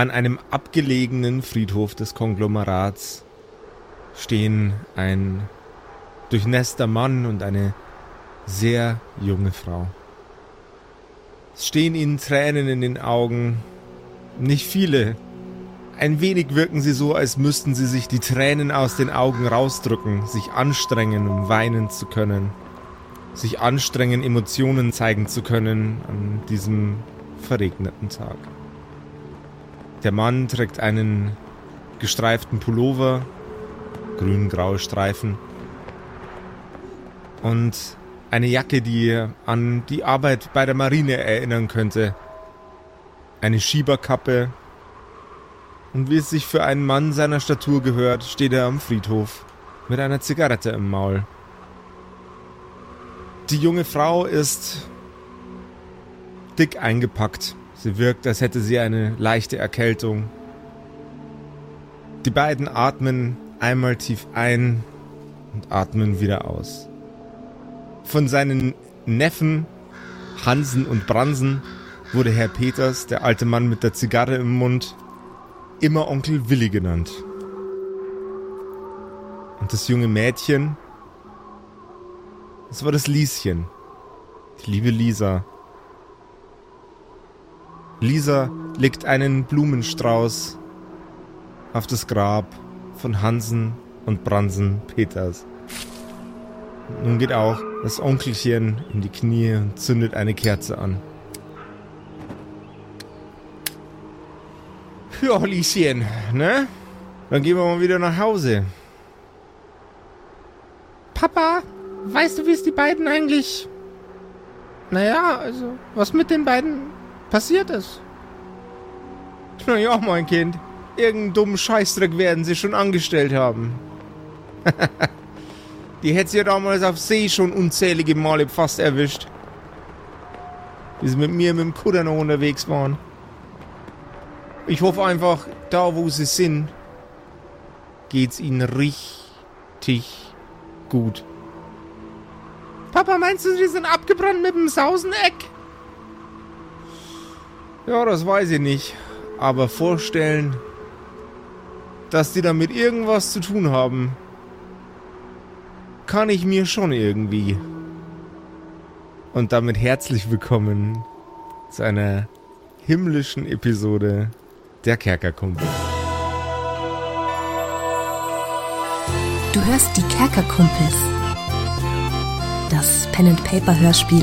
An einem abgelegenen Friedhof des Konglomerats stehen ein durchnässter Mann und eine sehr junge Frau. Es stehen ihnen Tränen in den Augen. Nicht viele. Ein wenig wirken sie so, als müssten sie sich die Tränen aus den Augen rausdrücken, sich anstrengen, um weinen zu können. Sich anstrengen, Emotionen zeigen zu können an diesem verregneten Tag. Der Mann trägt einen gestreiften Pullover, grün-graue Streifen und eine Jacke, die an die Arbeit bei der Marine erinnern könnte. Eine Schieberkappe. Und wie es sich für einen Mann seiner Statur gehört, steht er am Friedhof mit einer Zigarette im Maul. Die junge Frau ist dick eingepackt. Sie wirkt, als hätte sie eine leichte Erkältung. Die beiden atmen einmal tief ein und atmen wieder aus. Von seinen Neffen Hansen und Bransen wurde Herr Peters, der alte Mann mit der Zigarre im Mund, immer Onkel Willi genannt. Und das junge Mädchen, das war das Lieschen. Die liebe Lisa. Lisa legt einen Blumenstrauß auf das Grab von Hansen und Bransen Peters. Nun geht auch das Onkelchen in die Knie und zündet eine Kerze an. Ja, Lieschen, ne? Dann gehen wir mal wieder nach Hause. Papa, weißt du, wie es die beiden eigentlich... Naja, also, was mit den beiden passiert ist? Na ja, mein Kind. Irgendeinen dummen Scheißdreck werden sie schon angestellt haben. Die hätte sie ja damals auf See schon unzählige Male fast erwischt. Wie sie mit mir mit dem Kutter noch unterwegs waren. Ich hoffe einfach, da wo sie sind, geht's ihnen richtig gut. Papa, meinst du, sie sind abgebrannt mit dem Sauseneck? Ja, das weiß ich nicht. Aber vorstellen, dass die damit irgendwas zu tun haben, kann ich mir schon irgendwie. Und damit herzlich willkommen zu einer himmlischen Episode der Kerkerkumpel. Du hörst die Kerkerkumpels. Das Pen and Paper Hörspiel.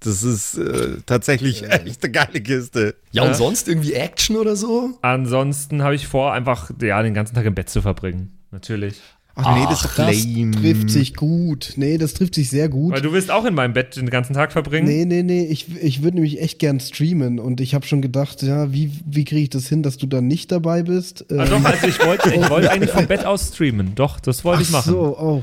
Das ist äh, tatsächlich echt eine geile Kiste. Ja, und Ja. sonst irgendwie Action oder so? Ansonsten habe ich vor, einfach ja, den ganzen Tag im Bett zu verbringen. Natürlich. Ach nee, das doch Das trifft sich gut. Nee, das trifft sich sehr gut. Weil du willst auch in meinem Bett den ganzen Tag verbringen. Nee, nee, nee, ich, ich würde nämlich echt gern streamen und ich habe schon gedacht, ja, wie, wie kriege ich das hin, dass du dann nicht dabei bist? Ah, Ähm, doch, also ich wollte ich wollte eigentlich vom Bett aus streamen. Doch, das wollte ich ach machen. so, oh.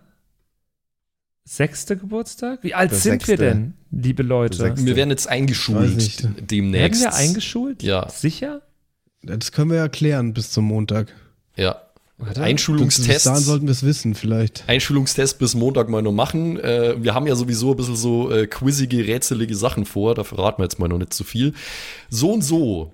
sechste Geburtstag? Wie alt Der sind wir sechste. denn, liebe Leute? Wir werden jetzt eingeschult demnächst. Werden wir eingeschult? Ja. Sicher? Das können wir ja klären bis zum Montag. Ja. Bis Einschulungstest. dahin sollten wir es wissen, vielleicht. Einschulungstest bis Montag mal noch machen. Äh, wir haben ja sowieso ein bisschen so äh, quizzige, rätselige Sachen vor. Da verraten wir jetzt mal noch nicht zu viel. So und so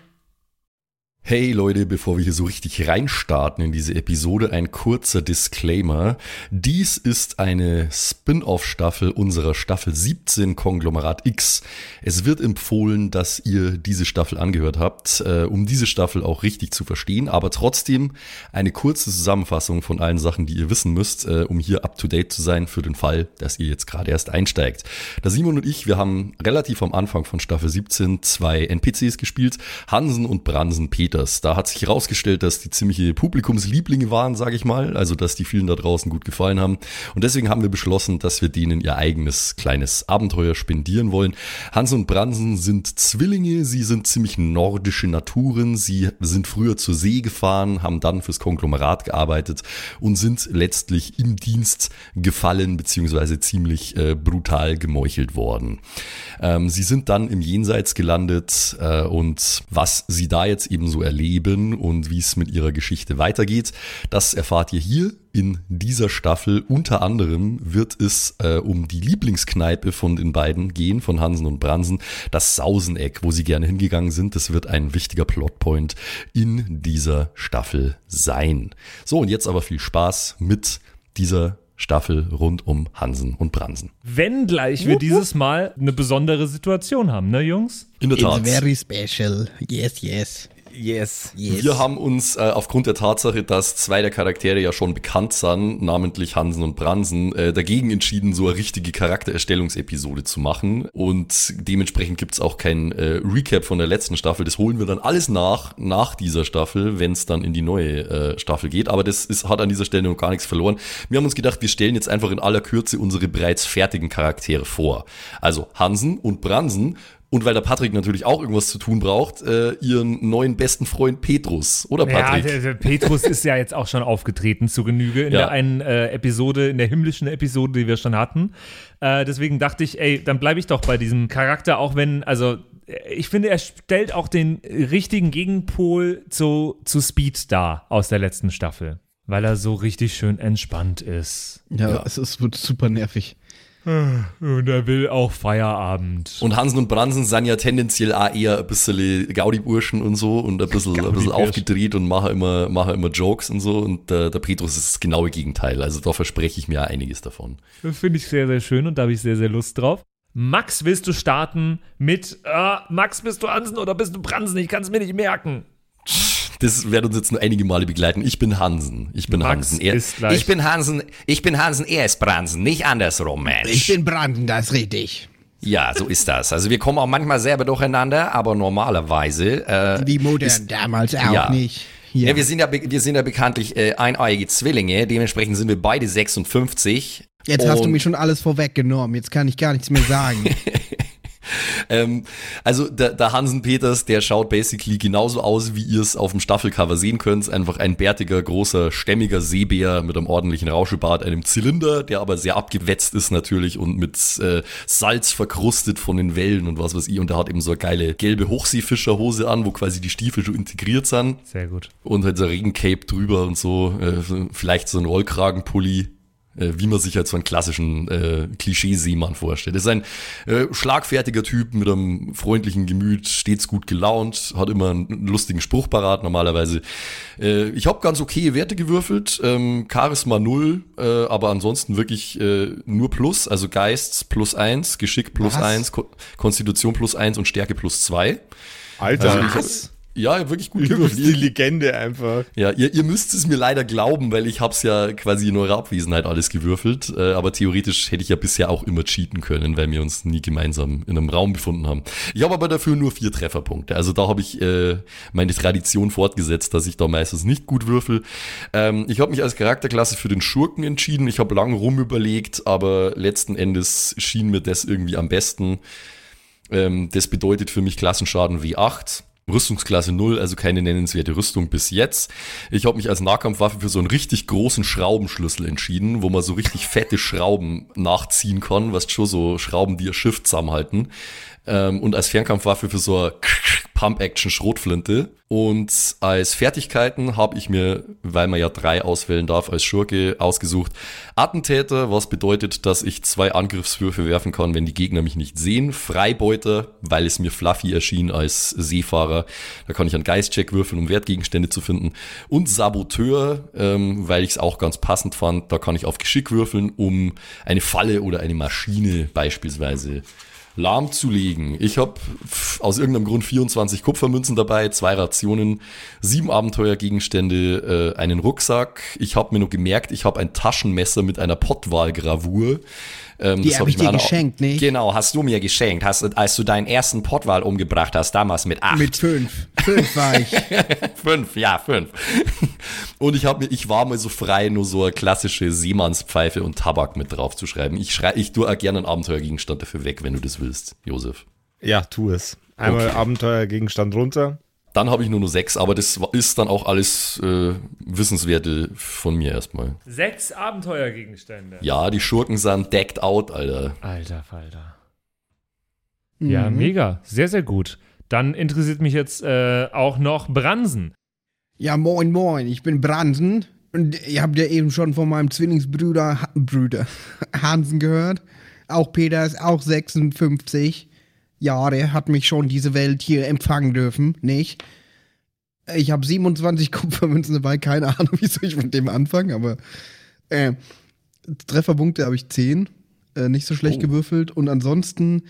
Hey Leute, bevor wir hier so richtig reinstarten in diese Episode, ein kurzer Disclaimer. Dies ist eine Spin-off-Staffel unserer Staffel 17 Konglomerat X. Es wird empfohlen, dass ihr diese Staffel angehört habt, äh, um diese Staffel auch richtig zu verstehen, aber trotzdem eine kurze Zusammenfassung von allen Sachen, die ihr wissen müsst, äh, um hier up-to-date zu sein für den Fall, dass ihr jetzt gerade erst einsteigt. Da Simon und ich, wir haben relativ am Anfang von Staffel 17 zwei NPCs gespielt, Hansen und Bransen Peters. Da hat sich herausgestellt, dass die ziemliche Publikumslieblinge waren, sage ich mal, also dass die vielen da draußen gut gefallen haben. Und deswegen haben wir beschlossen, dass wir denen ihr eigenes kleines Abenteuer spendieren wollen. Hansen und Bransen sind Zwillinge, sie sind ziemlich nordische Naturen, sie sind früher zur See gefahren, haben dann fürs Konglomerat gearbeitet und sind letztlich im Dienst gefallen beziehungsweise ziemlich äh, brutal gemeuchelt worden. Ähm, sie sind dann im Jenseits gelandet äh, und was sie da jetzt eben so erleben und wie es mit ihrer Geschichte weitergeht, das erfahrt ihr hier in dieser Staffel. Unter anderem wird es äh, um die Lieblingskneipe von den beiden gehen, von Hansen und Bransen, das Sauseneck, wo sie gerne hingegangen sind. Das wird ein wichtiger Plotpoint in dieser Staffel sein. So, und jetzt aber viel Spaß mit dieser Staffel rund um Hansen und Bransen. Wenn gleich wir dieses Mal eine besondere Situation haben, ne, Jungs? In der Tat. special. Yes, yes. Yes. Wir haben uns äh, aufgrund der Tatsache, dass zwei der Charaktere ja schon bekannt sind, namentlich Hansen und Bransen, äh, dagegen entschieden, so eine richtige Charaktererstellungsepisode zu machen. Und dementsprechend gibt's auch kein äh, Recap von der letzten Staffel. Das holen wir dann alles nach, nach dieser Staffel, wenn es dann in die neue äh, Staffel geht. Aber das ist, hat an dieser Stelle noch gar nichts verloren. Wir haben uns gedacht, wir stellen jetzt einfach in aller Kürze unsere bereits fertigen Charaktere vor. Also Hansen und Bransen und weil der Patrick natürlich auch irgendwas zu tun braucht, äh, ihren neuen besten Freund Petrus. Oder Patrick? Ja, der, der Petrus ist ja jetzt auch schon aufgetreten zu Genüge in Ja. der einen äh, Episode, in der himmlischen Episode, die wir schon hatten. Äh, deswegen dachte ich, ey, dann bleibe ich doch bei diesem Charakter, auch wenn, also äh, ich finde, er stellt auch den richtigen Gegenpol zu, zu Speed dar aus der letzten Staffel. Weil er so richtig schön entspannt ist. Ja, Ja. Es, ist, wird super nervig. Und er will auch Feierabend. Und Hansen und Bransen sind ja tendenziell auch eher ein bisschen Gaudi-Burschen und so und ein bisschen, ein bisschen aufgedreht und machen immer, machen immer Jokes und so. Und der, der Petrus ist das genaue Gegenteil. Also da verspreche ich mir auch einiges davon. Das finde ich sehr, sehr schön und da habe ich sehr, sehr Lust drauf. Max, willst du starten mit äh, Max, bist du Hansen oder bist du Bransen? Ich kann es mir nicht merken. Das wird uns jetzt nur einige Male begleiten. Ich bin Hansen. Ich bin Max Hansen. Er, ist gleich. Ich bin Hansen, ich bin Hansen, er ist Bransen, nicht andersrum, Mensch. bin Branden, das ist richtig. ja, so ist das. Also wir kommen auch manchmal selber durcheinander, aber normalerweise, äh, Wie modern, damals auch ja. nicht. ja. wir sind ja, wir sind ja bekanntlich äh, eineiige Zwillinge, dementsprechend sind wir beide 56. Jetzt hast du mir schon alles vorweggenommen. Jetzt kann ich gar nichts mehr sagen. Ähm, also der, der Hansen Peters, der schaut basically genauso aus, wie ihr es auf dem Staffelcover sehen könnt. Einfach ein bärtiger, großer, stämmiger Seebär mit einem ordentlichen Rauschebart, einem Zylinder, der aber sehr abgewetzt ist natürlich und mit äh, Salz verkrustet von den Wellen und was weiß ich. Und der hat eben so eine geile gelbe Hochseefischerhose an, wo quasi die Stiefel schon integriert sind. Sehr gut. Und halt so ein Regencape drüber und so. Äh, vielleicht so ein Rollkragenpulli. Äh, wie man sich halt so einen klassischen äh, Klischee-Seemann vorstellt. Das ist ein äh, schlagfertiger Typ mit einem freundlichen Gemüt, stets gut gelaunt, hat immer einen lustigen Spruch parat normalerweise. Äh, ich habe ganz okay Werte gewürfelt, ähm, Charisma 0, äh, aber ansonsten wirklich äh, nur Plus, also Geist plus 1, Geschick plus Was? 1, Ko Konstitution plus 1 und Stärke plus 2. Alter, Also ich- was? Ja, wirklich gut gewürfelt. die Legende einfach. Ja, ihr, ihr müsst es mir leider glauben, weil ich hab's ja quasi in eurer Abwesenheit alles gewürfelt. Äh, aber theoretisch hätte ich ja bisher auch immer cheaten können, weil wir uns nie gemeinsam in einem Raum befunden haben. Ich habe aber dafür nur vier Trefferpunkte. Also da habe ich äh, meine Tradition fortgesetzt, dass ich da meistens nicht gut würfel. Ähm, ich habe mich als Charakterklasse für den Schurken entschieden. Ich habe lang rumüberlegt, aber letzten Endes schien mir das irgendwie am besten. Ähm, das bedeutet für mich Klassenschaden W8. Rüstungsklasse 0, also keine nennenswerte Rüstung bis jetzt. Ich habe mich als Nahkampfwaffe für so einen richtig großen Schraubenschlüssel entschieden, wo man so richtig fette Schrauben nachziehen kann, was schon so Schrauben, die ihr Schiff zusammenhalten. Ähm, und als Fernkampfwaffe für so eine Pump-Action-Schrotflinte. Und als Fertigkeiten habe ich mir, weil man ja drei auswählen darf als Schurke, ausgesucht Attentäter, was bedeutet, dass ich zwei Angriffswürfe werfen kann, wenn die Gegner mich nicht sehen. Freibeuter, weil es mir fluffy erschien als Seefahrer. Da kann ich einen Geistcheck würfeln, um Wertgegenstände zu finden. Und Saboteur, ähm, weil ich es auch ganz passend fand. Da kann ich auf Geschick würfeln, um eine Falle oder eine Maschine beispielsweise lahmzulegen. Ich habe aus irgendeinem Grund 24 Kupfermünzen dabei, zwei Rationen, sieben Abenteuergegenstände, äh, einen Rucksack. Ich habe mir nur gemerkt, ich habe ein Taschenmesser mit einer Pottwalgravur. Ähm, Die das hab ich mir dir geschenkt, nicht? Genau, hast du mir geschenkt, hast, als du deinen ersten Pottwal umgebracht hast, damals mit acht. Mit fünf. Fünf war ich. Fünf, ja, fünf. Und ich habe mir, ich war mal so frei, nur so eine klassische Seemannspfeife und Tabak mit drauf zu schreiben. Ich schrei, ich tue auch gerne einen Abenteuergegenstand dafür weg, wenn du das willst, Josef. Ja, tu es. Einmal Okay. Abenteuergegenstand runter. Dann habe ich nur nur sechs, aber das ist dann auch alles äh, Wissenswerte von mir erstmal. Sechs Abenteuergegenstände. Ja, die Schurken sind decked out, Alter. Alter Falter. Ja, mega. Sehr, sehr gut. Dann interessiert mich jetzt äh, auch noch Bransen. Ja, moin, moin. Ich bin Bransen. Und ihr habt ja eben schon von meinem Zwillingsbruder Ha- Brüder Hansen gehört. Auch Peter ist auch 56 Jahre, hat mich schon diese Welt hier empfangen dürfen, nicht? Ich habe 27 Kupfermünzen dabei, keine Ahnung, wie soll ich mit dem anfangen, aber äh, Trefferpunkte habe ich 10. Äh, nicht so schlecht gewürfelt. Und ansonsten,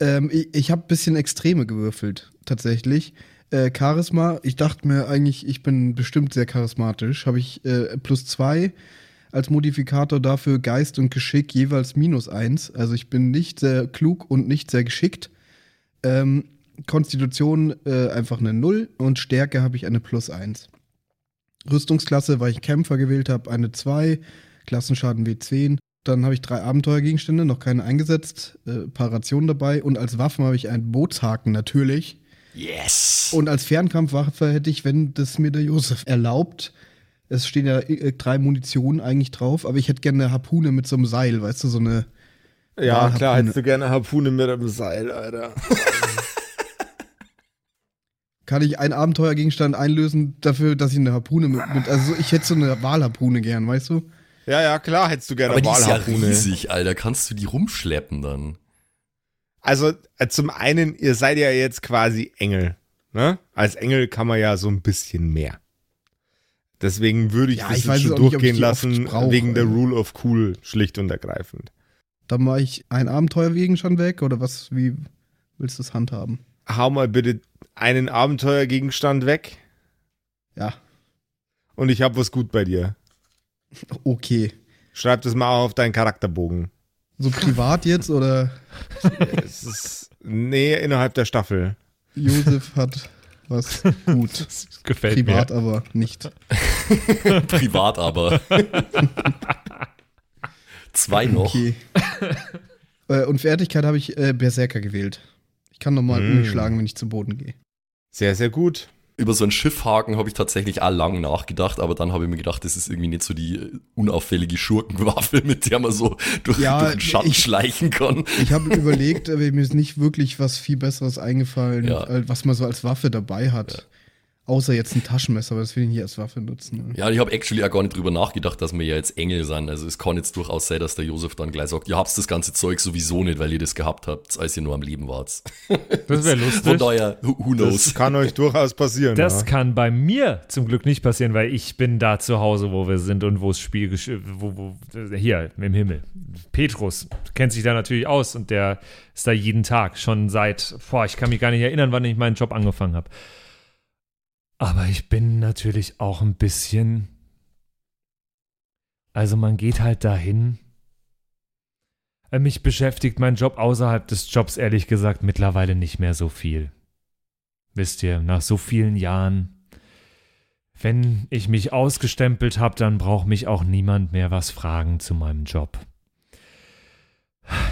ähm, ich, ich habe ein bisschen Extreme gewürfelt, tatsächlich. Äh, Charisma, ich dachte mir eigentlich, ich bin bestimmt sehr charismatisch. Habe ich äh, plus zwei als Modifikator dafür Geist und Geschick jeweils minus eins. Also ich bin nicht sehr klug und nicht sehr geschickt. Ähm, Konstitution äh, einfach eine Null und Stärke habe ich eine plus eins. Rüstungsklasse, weil ich Kämpfer gewählt habe, eine 2, Klassenschaden W10. Dann habe ich drei Abenteuergegenstände, noch keine eingesetzt, äh, paar Rationen dabei und als Waffen habe ich einen Bootshaken natürlich. Yes! Und als Fernkampfwaffe hätte ich, wenn das mir der Josef erlaubt, es stehen ja äh, drei Munitionen eigentlich drauf, aber ich hätte gerne eine Harpune mit so einem Seil, weißt du, so eine. Ja, Walharpune. klar, hättest du gerne Harpune mit einem Seil, Alter. Kann ich einen Abenteuergegenstand einlösen dafür, dass ich eine Harpune mit. mit also ich hätte so eine Walharpune gern, weißt du? Ja, ja, klar, hättest du gerne aber die ist ja Walharpune. riesig, Alter. Kannst du die rumschleppen dann? Also, äh, zum einen, ihr seid ja jetzt quasi Engel. Ne? Als Engel kann man ja so ein bisschen mehr. Deswegen würde ich Ja, das ich schon nicht, durchgehen oft lassen, brauche, wegen der. Rule of Cool, schlicht und ergreifend. Dann mache ich einen Abenteuergegenstand weg oder was? Wie willst du es handhaben? Hau mal bitte einen Abenteuergegenstand weg Ja, und ich habe was gut bei dir. okay. Schreib das mal auf deinen Charakterbogen. So privat jetzt oder Es ist, nee, innerhalb der Staffel. Josef hat was gut. Das gefällt Privat mir. aber nicht. Privat aber. Zwei noch. Okay. äh, und Fertigkeit habe ich äh, Berserker gewählt. Ich kann nochmal Mm. schlagen, wenn ich zu Boden gehe. Sehr, sehr gut. Über so einen Schiffhaken habe ich tatsächlich auch lang nachgedacht, aber dann habe ich mir gedacht, das ist irgendwie nicht so die unauffällige Schurkenwaffe, mit der man so durch, Ja, durch den Schatten ich- schleichen kann. Ich habe überlegt, aber mir ist nicht wirklich was viel Besseres eingefallen, Ja. was man so als Waffe dabei hat. Außer jetzt ein Taschenmesser, aber das will ich nicht als Waffe nutzen. Ne? Ja, ich habe actually auch gar nicht drüber nachgedacht, dass wir ja jetzt Engel sind. Also es kann jetzt durchaus sein, dass der Josef dann gleich sagt, ihr habt das ganze Zeug sowieso nicht, weil ihr das gehabt habt, als ihr nur am Leben wart. Das wäre Von lustig. daher, who who Das knows? kann euch durchaus passieren. Das ja. kann bei mir zum Glück nicht passieren, weil ich bin da zu Hause, wo wir sind und wo das Spiel gesch- wo, wo, hier im Himmel. Petrus kennt sich da natürlich aus und der ist da jeden Tag schon seit, boah, ich kann mich gar nicht erinnern, wann ich meinen Job angefangen habe. Aber ich bin natürlich auch ein bisschen. Also man geht halt dahin. Äh, Mich beschäftigt mein Job außerhalb des Jobs ehrlich gesagt mittlerweile nicht mehr so viel. Wisst ihr, nach so vielen Jahren, wenn ich mich ausgestempelt habe, dann braucht mich auch niemand mehr was fragen zu meinem Job.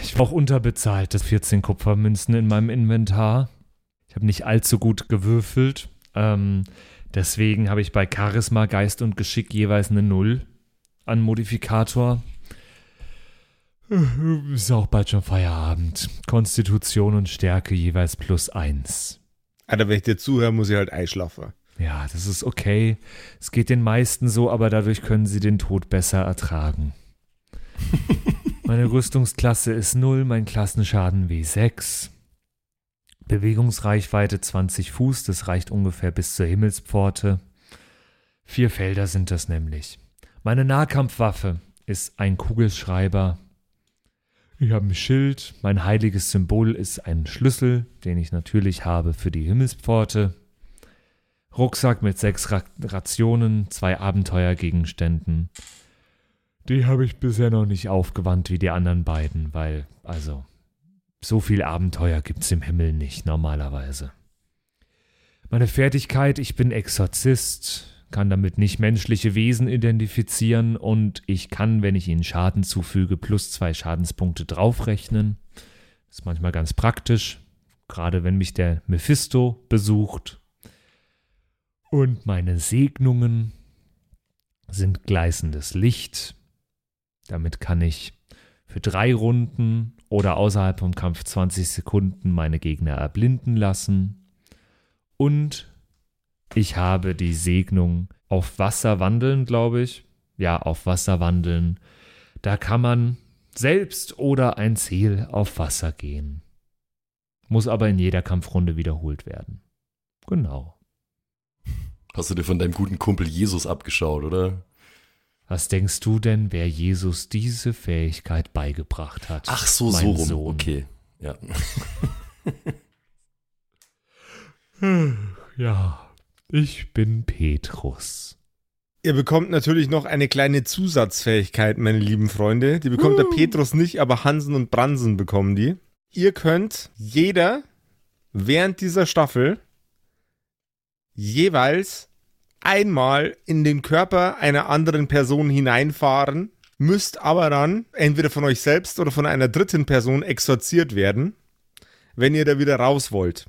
Ich brauche unterbezahlte 14 Kupfermünzen in meinem Inventar. Ich habe nicht allzu gut gewürfelt. Ähm, deswegen habe ich bei Charisma, Geist und Geschick jeweils eine Null an Modifikator. Ist auch bald schon Feierabend. Konstitution und Stärke jeweils plus eins. Alter, wenn ich dir zuhöre, muss ich halt einschlafen. Ja, das ist okay. Es geht den meisten so, aber dadurch können sie den Tod besser ertragen. Meine Rüstungsklasse ist 0, mein Klassenschaden W6. Bewegungsreichweite 20 Fuß, das reicht ungefähr bis zur Himmelspforte. Vier Felder sind das nämlich. Meine Nahkampfwaffe ist ein Kugelschreiber. Ich habe ein Schild, mein heiliges Symbol ist ein Schlüssel, den ich natürlich habe für die Himmelspforte. Rucksack mit sechs Ra Rationen, zwei Abenteuergegenständen. Die habe ich bisher noch nicht aufgewandt wie die anderen beiden, weil, also, so viel Abenteuer gibt's im Himmel nicht normalerweise. Meine Fertigkeit, ich bin Exorzist, kann damit nicht menschliche Wesen identifizieren und ich kann, wenn ich ihnen Schaden zufüge, plus zwei Schadenspunkte draufrechnen. Ist manchmal ganz praktisch, gerade wenn mich der Mephisto besucht. Und meine Segnungen sind gleißendes Licht. Damit kann ich für drei Runden oder außerhalb vom Kampf 20 Sekunden meine Gegner erblinden lassen. Und ich habe die Segnung auf Wasser wandeln, glaube ich. Ja, auf Wasser wandeln. Da kann man selbst oder ein Ziel auf Wasser gehen. Muss aber in jeder Kampfrunde wiederholt werden. Genau. Hast du dir von deinem guten Kumpel Jesus abgeschaut, oder? Was denkst du denn, wer Jesus diese Fähigkeit beigebracht hat? Ach so, mein so rum. Sohn? Okay. Ja. Ja, ich bin Petrus. Ihr bekommt natürlich noch eine kleine Zusatzfähigkeit, meine lieben Freunde. Die bekommt der Petrus nicht, aber Hansen und Bransen bekommen die. Ihr könnt jeder während dieser Staffel jeweils einmal in den Körper einer anderen Person hineinfahren, müsst aber dann entweder von euch selbst oder von einer dritten Person exorziert werden, wenn ihr da wieder raus wollt.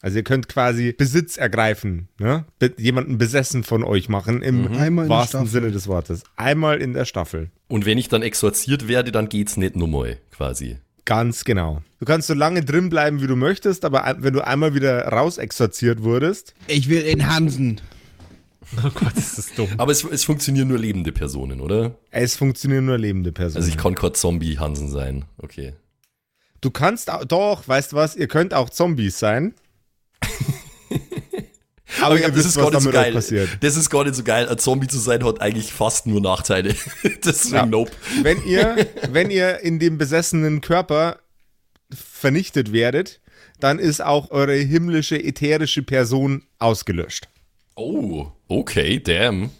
Also ihr könnt quasi Besitz ergreifen, ne? Be jemanden besessen von euch machen, im der wahrsten. Sinne des Wortes. Einmal in der Staffel. Und wenn ich dann exorziert werde, dann geht's nicht nochmal, quasi. Ganz genau. Du kannst so lange drin bleiben, wie du möchtest, aber wenn du einmal wieder raus exorziert wurdest, Ich will in Hansen. Oh Gott, ist das dumm. Aber es, es funktionieren nur lebende Personen, oder? es funktionieren nur lebende Personen. Also ich kann kein Zombie-Hansen sein. Okay. du kannst auch, doch, weißt du was, ihr könnt auch Zombies sein. aber Ja, ihr wisst, was damit euch passiert. Das ist gar nicht so geil. Ein Zombie zu sein hat eigentlich fast nur Nachteile. Deswegen Ja. nope. Wenn ihr, wenn ihr in dem besessenen Körper vernichtet werdet, dann ist auch eure himmlische, ätherische Person ausgelöscht. Oh, okay, damn.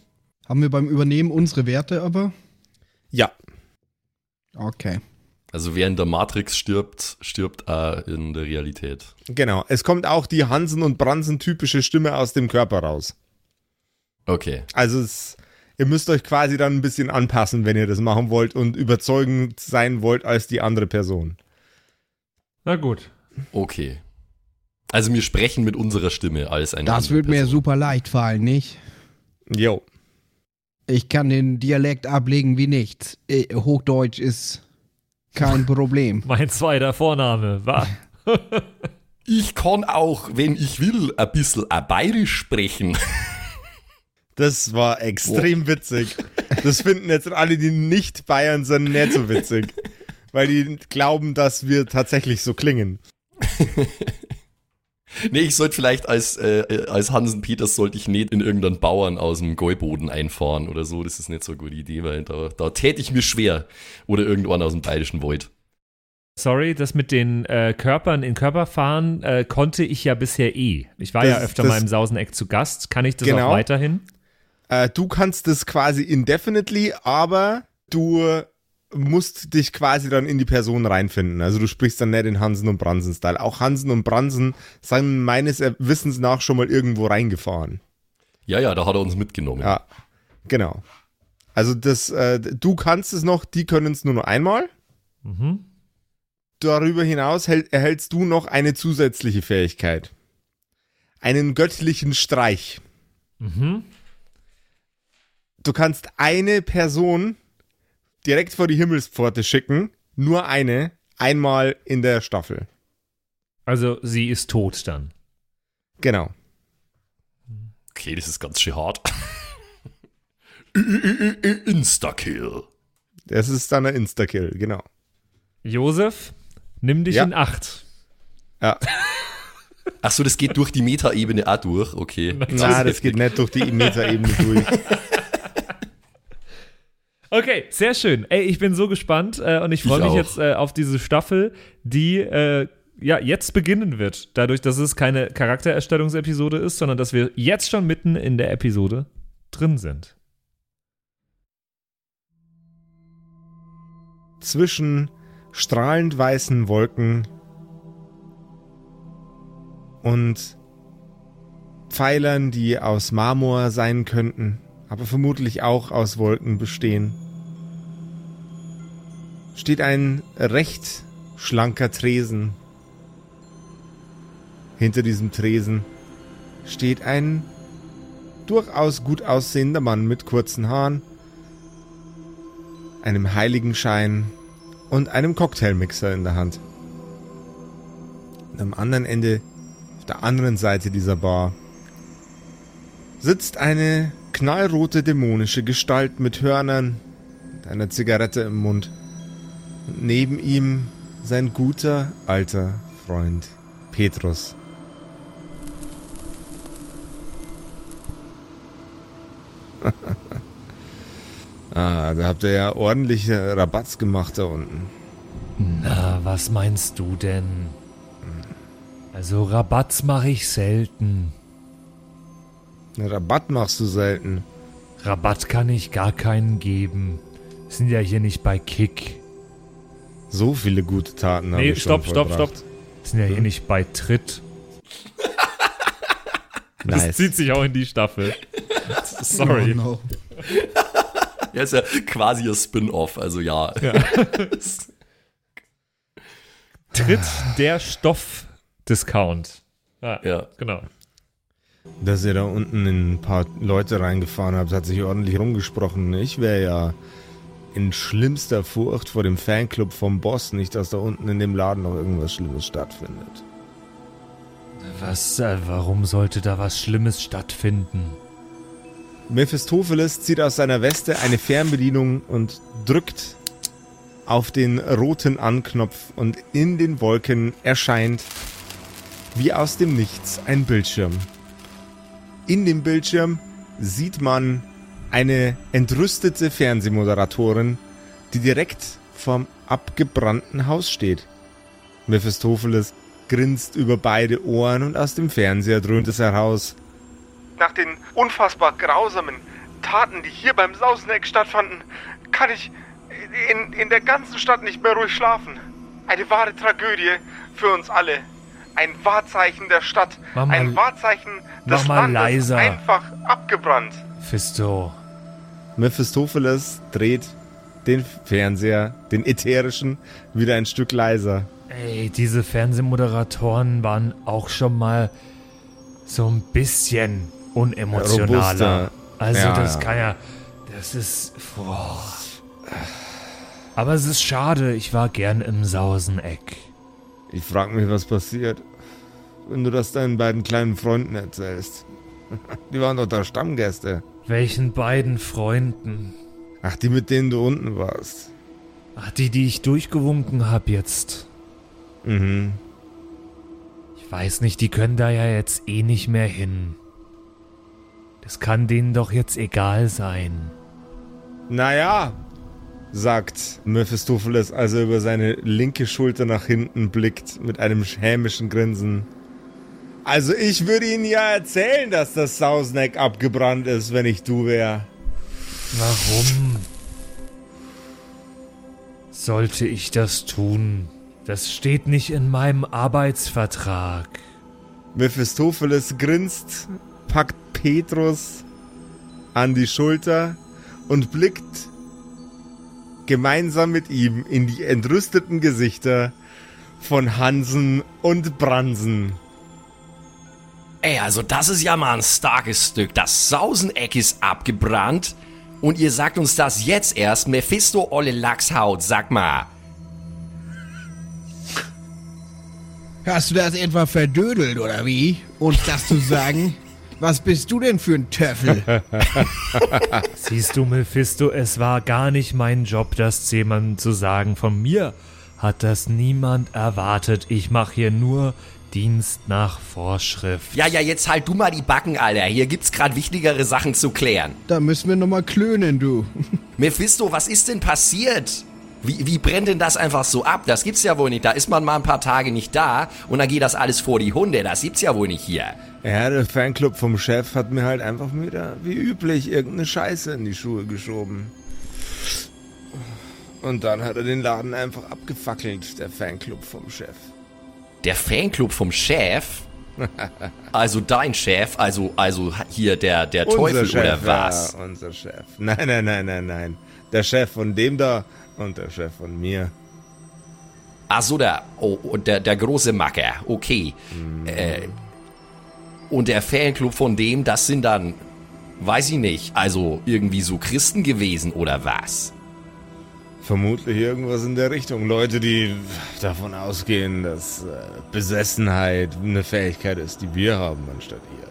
Haben wir beim Übernehmen unsere Werte aber? Ja, Okay. Also wer in der Matrix stirbt, stirbt auch in der Realität. genau. Es kommt auch die Hansen- und Bransen-typische Stimme aus dem Körper raus. Okay. Also es, ihr müsst euch quasi dann ein bisschen anpassen, wenn ihr das machen wollt und überzeugend sein wollt als die andere Person. Na gut. Okay. Also wir sprechen mit unserer Stimme als eine Das wird mir super leicht fallen, nicht? Jo. Ich kann den Dialekt ablegen wie nichts. Äh, Hochdeutsch ist kein Problem. Mein zweiter Vorname war. Ich kann auch, wenn ich will, ein bisschen ein bayerisch sprechen. Das war extrem witzig. Das finden jetzt alle, die nicht Bayern sind, nicht so witzig. Weil die glauben, dass wir tatsächlich so klingen. Nee, ich sollte vielleicht als, äh, als Hansen Peters sollte ich nicht in irgendeinen Bauern aus dem Gäuboden einfahren oder so. Das ist nicht so eine gute Idee, weil da, da täte ich mir schwer. Oder irgendwann aus dem bayerischen Wald. Sorry, das mit den äh, Körpern in Körper fahren äh, konnte ich ja bisher eh. Ich war Das- ja öfter das- mal im Sauseneck zu Gast. Kann ich das Genau. auch weiterhin? Äh, du kannst das quasi indefinitely, aber du musst dich quasi dann in die Person reinfinden. Also du sprichst dann nicht in Hansen und Bransen-Style. Auch Hansen und Bransen sind meines Wissens nach schon mal irgendwo reingefahren. Ja, ja, da hat er uns mitgenommen. Ja, genau. Also das, äh, du kannst es noch, die können es nur noch einmal. Mhm. Darüber hinaus hält, erhältst du noch eine zusätzliche Fähigkeit. Einen göttlichen Streich. Mhm. Du kannst eine Person direkt vor die Himmelspforte schicken, nur eine, einmal in der Staffel. Also sie ist tot dann. Genau. Okay, das ist ganz schön hart. Insta-Kill. Das ist dann ein Insta-Kill, genau. Josef, nimm dich Ja. in Acht. Ja. Ach so, das geht durch die Meta-Ebene auch durch. Okay. Na, das geht nicht durch die Meta-Ebene durch. Okay, sehr schön. Ey, ich bin so gespannt äh, und ich freue Ich mich auch. jetzt äh, auf diese Staffel, die äh, ja jetzt beginnen wird. Dadurch, dass es keine Charaktererstellungsepisode ist, sondern dass wir jetzt schon mitten in der Episode drin sind. Zwischen strahlend weißen Wolken und Pfeilern, die aus Marmor sein könnten, aber vermutlich auch aus Wolken bestehen, steht ein recht schlanker Tresen. Hinter diesem Tresen steht ein durchaus gut aussehender Mann mit kurzen Haaren, einem Heiligenschein und einem Cocktailmixer in der Hand. Und am anderen Ende, auf der anderen Seite dieser Bar, sitzt eine knallrote dämonische Gestalt mit Hörnern und einer Zigarette im Mund. Und neben ihm sein guter alter Freund Petrus. ah, da habt ihr ja ordentliche Rabatz gemacht da unten. Na, was meinst du denn? Also Rabatz mache ich selten. Rabatt machst du selten. Rabatt kann ich gar keinen geben. Wir sind ja hier nicht bei Kick. So viele gute Taten habe Nee, ich schon stopp, stopp, vollbracht. stopp. Wir sind ja hier nicht bei Tritt. Das Nice. zieht sich auch in die Staffel. Sorry. Oh, no. Ja, ist ja quasi ein Spin-off, also ja. Tritt der Stoff-Discount. Ah, ja. genau. Dass ihr da unten in ein paar Leute reingefahren habt, hat sich ordentlich rumgesprochen. Ich wäre ja in schlimmster Furcht vor dem Fanclub vom Boss, nicht, dass da unten in dem Laden noch irgendwas Schlimmes stattfindet. Was, äh, warum sollte da was Schlimmes stattfinden? Mephistopheles zieht aus seiner Weste eine Fernbedienung und drückt auf den roten Anknopf und in den Wolken erscheint wie aus dem Nichts ein Bildschirm. In dem Bildschirm sieht man eine entrüstete Fernsehmoderatorin, die direkt vorm abgebrannten Haus steht. Mephistopheles grinst über beide Ohren und aus dem Fernseher dröhnt es heraus. Nach den unfassbar grausamen Taten, die hier beim Sauseneck stattfanden, kann ich in, in der ganzen Stadt nicht mehr ruhig schlafen. Eine wahre Tragödie für uns alle. Ein Wahrzeichen der Stadt. Mach mal- ein Wahrzeichen des mach mal Landes. leiser. Einfach abgebrannt. Fisto. Mephistopheles dreht den Fernseher, den ätherischen, wieder ein Stück leiser. Ey, diese Fernsehmoderatoren waren auch schon mal so ein bisschen unemotionaler. Robuster. Also Ja, das ja. kann ja, das ist, boah. Aber es ist schade, ich war gern im Sauseneck. Ich frag mich, was passiert, wenn du das deinen beiden kleinen Freunden erzählst. Die waren doch da Stammgäste. Welchen beiden Freunden? Ach, die, mit denen du unten warst. Ach, die, die ich durchgewunken hab jetzt. Mhm. Ich weiß nicht, die können da ja jetzt eh nicht mehr hin. Das kann denen doch jetzt egal sein. Naja, sagt Mephistopheles, als er über seine linke Schulter nach hinten blickt mit einem hämischen Grinsen. Also ich würde Ihnen ja erzählen, dass das Sausneck abgebrannt ist, wenn ich du wär. Warum sollte ich das tun? Das steht nicht in meinem Arbeitsvertrag. Mephistopheles grinst, packt Petrus an die Schulter und blickt gemeinsam mit ihm in die entrüsteten Gesichter von Hansen und Bransen. Ey, also das ist ja mal ein starkes Stück. Das Sauseneck ist abgebrannt. Und ihr sagt uns das jetzt erst, Mephisto olle Lachshaut, sag mal. Hast du das etwa verdödelt oder wie? Uns das zu sagen? Was bist du denn für ein Töffel? Siehst du, Mephisto, es war gar nicht mein Job, das jemandem zu sagen. Von mir hat das niemand erwartet. Ich mache hier nur Dienst nach Vorschrift. Ja, ja, jetzt halt du mal die Backen, Alter. Hier gibt's gerade wichtigere Sachen zu klären. da müssen wir nochmal klönen, du. Mephisto, was ist denn passiert? Wie, wie brennt denn das einfach so ab? Das gibt's ja wohl nicht. Da ist man mal ein paar Tage nicht da und dann geht das alles vor die Hunde. Das gibt's ja wohl nicht hier. Ja, der Fanclub vom Chef hat mir halt einfach wieder, wie üblich, irgendeine Scheiße in die Schuhe geschoben. Und dann hat er den Laden einfach abgefackelt, der Fanclub vom Chef. Der Fanclub vom Chef? Also dein Chef, also, also hier der, der Teufel oder was? Ja, unser Chef. Nein, nein, nein, nein, nein. Der Chef von dem da und der Chef von mir. Ach so, der, oh, oh, der, der große Macker, okay. Äh, und der Fanclub von dem, das sind dann, weiß ich nicht, also irgendwie so Christen gewesen oder was? Vermutlich irgendwas in der Richtung. Leute, die davon ausgehen, dass äh, Besessenheit eine Fähigkeit ist, die wir haben, anstatt ihr.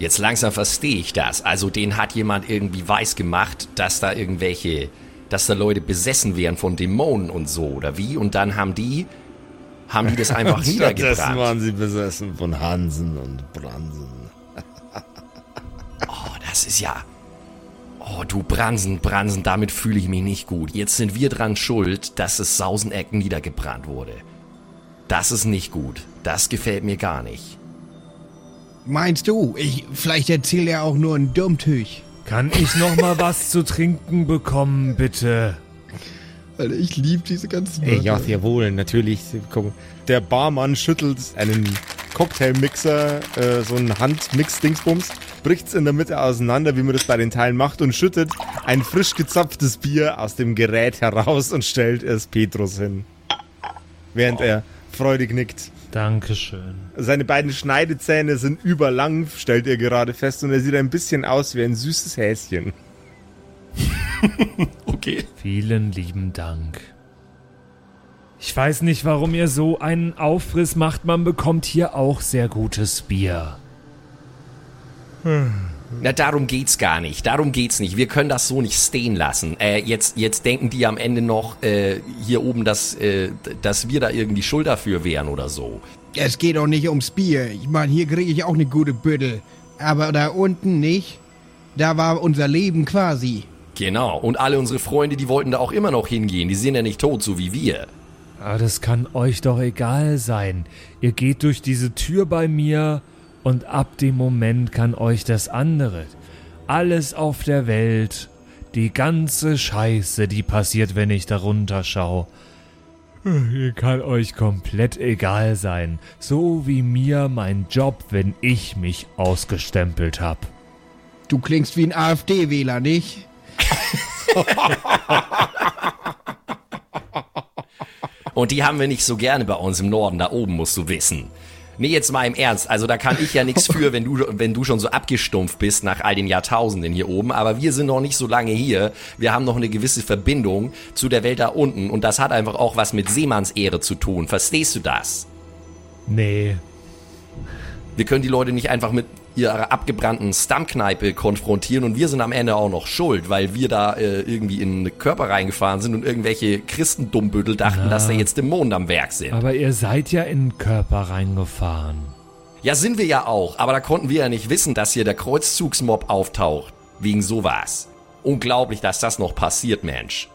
Jetzt langsam verstehe ich das. Also den hat jemand irgendwie weiß gemacht, dass da irgendwelche, dass da Leute besessen wären von Dämonen und so, oder wie? Und dann haben die, haben die das einfach Stattdessen niedergebrannt. waren sie besessen von Hansen und Bransen. Oh, das ist ja. Oh, du Bransen, Bransen, damit fühle ich mich nicht gut. Jetzt sind wir dran schuld, dass das Sauseneck niedergebrannt wurde. Das ist nicht gut. Das gefällt mir gar nicht. Meinst du? Ich, vielleicht erzählt er auch nur ein Dummtüch. Kann ich noch mal was zu trinken bekommen, bitte? Alter, ich liebe diese ganzen Ey, ja, sehr wohl, natürlich. Der Barmann schüttelt einen Cocktailmixer, äh, so einen Handmix-Dingsbums, bricht's in der Mitte auseinander, wie man das bei den Teilen macht, und schüttet ein frisch gezapftes Bier aus dem Gerät heraus und stellt es Petrus hin. Während er freudig nickt. Dankeschön. Seine beiden Schneidezähne sind überlang, stellt ihr gerade fest, und er sieht ein bisschen aus wie ein süßes Häschen. Okay. Vielen lieben Dank. Ich weiß nicht, warum ihr so einen Aufriss macht. Man bekommt hier auch sehr gutes Bier. Na, darum geht's gar nicht. Darum geht's nicht. Wir können das so nicht stehen lassen. Äh, jetzt, jetzt denken die am Ende noch äh, hier oben, dass, äh, dass wir da irgendwie schuld dafür wären oder so. Es geht doch nicht ums Bier. Ich meine, hier kriege ich auch eine gute Büttel. Aber da unten nicht. Da war unser Leben quasi. Genau. Und alle unsere Freunde, die wollten da auch immer noch hingehen. Die sind ja nicht tot, so wie wir. Aber das kann euch doch egal sein. Ihr geht durch diese Tür bei mir und ab dem Moment kann euch das andere. Alles auf der Welt, die ganze Scheiße, die passiert, wenn ich da runterschaue. Ihr kann euch komplett egal sein, so wie mir mein Job, wenn ich mich ausgestempelt hab. Du klingst wie ein AfD-Wähler, nicht? Und die haben wir nicht so gerne bei uns im Norden, da oben, musst du wissen. Nee, jetzt mal im Ernst. Also da kann ich ja nichts für, wenn du, wenn du schon so abgestumpft bist nach all den Jahrtausenden hier oben. Aber wir sind noch nicht so lange hier. Wir haben noch eine gewisse Verbindung zu der Welt da unten. Und das hat einfach auch was mit Seemannsehre zu tun. Verstehst du das? Nee, Wir können die Leute nicht einfach mit ihrer abgebrannten Stammkneipe konfrontieren und wir sind am Ende auch noch schuld, weil wir da äh, irgendwie in den Körper reingefahren sind und irgendwelche Christendummbüttel dachten, Na. dass da jetzt Dämonen am Werk sind. aber ihr seid ja in den Körper reingefahren. Ja, sind wir ja auch, aber da konnten wir ja nicht wissen, dass hier der Kreuzzugsmob auftaucht. Wegen sowas. Unglaublich, dass das noch passiert, Mensch.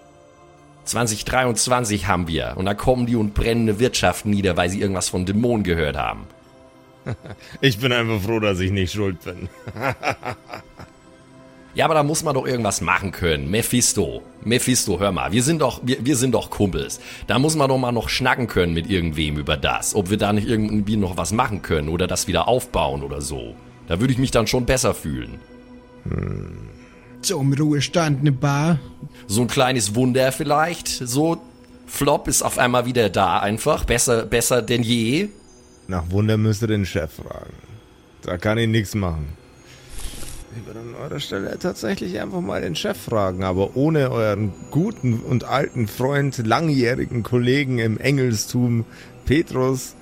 2023 haben wir. Und da kommen die und brennen eine Wirtschaft nieder, weil sie irgendwas von Dämonen gehört haben. Ich bin einfach froh, dass ich nicht schuld bin. Ja, aber da muss man doch irgendwas machen können. Mephisto. Mephisto, hör mal, wir sind doch, wir, wir sind doch Kumpels. Da muss man doch mal noch schnacken können mit irgendwem über das. Ob wir da nicht irgendwie noch was machen können oder das wieder aufbauen oder so. Da würde ich mich dann schon besser fühlen. Zum Ruhestand eine Bar. So ein kleines Wunder vielleicht. So, Flop ist auf einmal wieder da einfach. Besser, besser denn je. Nach Wunder müsst ihr den Chef fragen. Da kann ich nichts machen. Ich würde an eurer Stelle tatsächlich einfach mal den Chef fragen, aber ohne euren guten und alten Freund, langjährigen Kollegen im Engelstum, Petrus,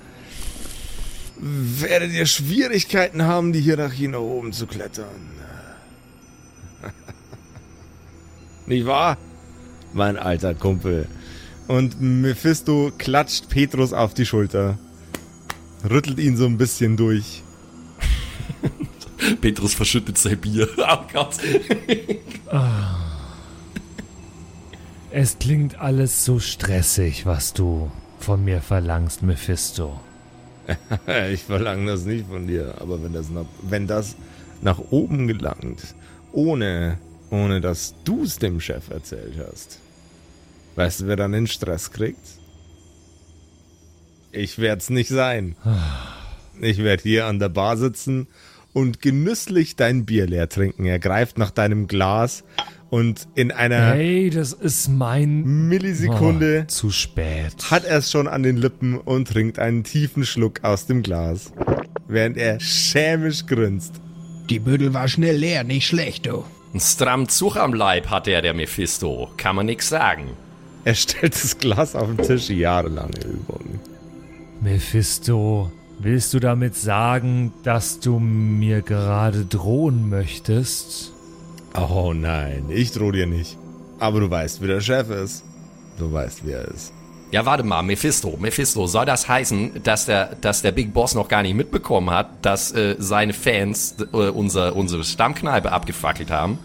werdet ihr Schwierigkeiten haben, die Hierarchie nach oben zu klettern. Nicht wahr? Mein alter Kumpel. Und Mephisto klatscht Petrus auf die Schulter, rüttelt ihn so ein bisschen durch. Petrus verschüttet sein Bier. Oh Gott. Es klingt alles so stressig, was du von mir verlangst, Mephisto. Ich verlange das nicht von dir, aber wenn das nach, wenn das nach oben gelangt, ohne, ohne dass du es dem Chef erzählt hast, weißt du, wer dann den Stress kriegt? Ich werd's nicht sein. Ich werd hier an der Bar sitzen und genüsslich dein Bier leer trinken. Er greift nach deinem Glas und in einer Hey, das ist mein Millisekunde Oh, zu spät. hat er es schon an den Lippen und trinkt einen tiefen Schluck aus dem Glas, während er schämisch grinst. Die Büdel war schnell leer, nicht schlecht, du. Ein stramm Zug am Leib hat der, der Mephisto. Kann man nix sagen. Er stellt das Glas auf den Tisch, jahrelange Übung. Mephisto, willst du damit sagen, dass du mir gerade drohen möchtest? Oh nein, ich droh dir nicht. Aber du weißt, wie der Chef ist. Du weißt, wie er ist. Ja, warte mal, Mephisto. Mephisto, soll das heißen, dass der, dass der Big Boss noch gar nicht mitbekommen hat, dass äh, seine Fans äh, unser, unsere Stammkneipe abgefackelt haben?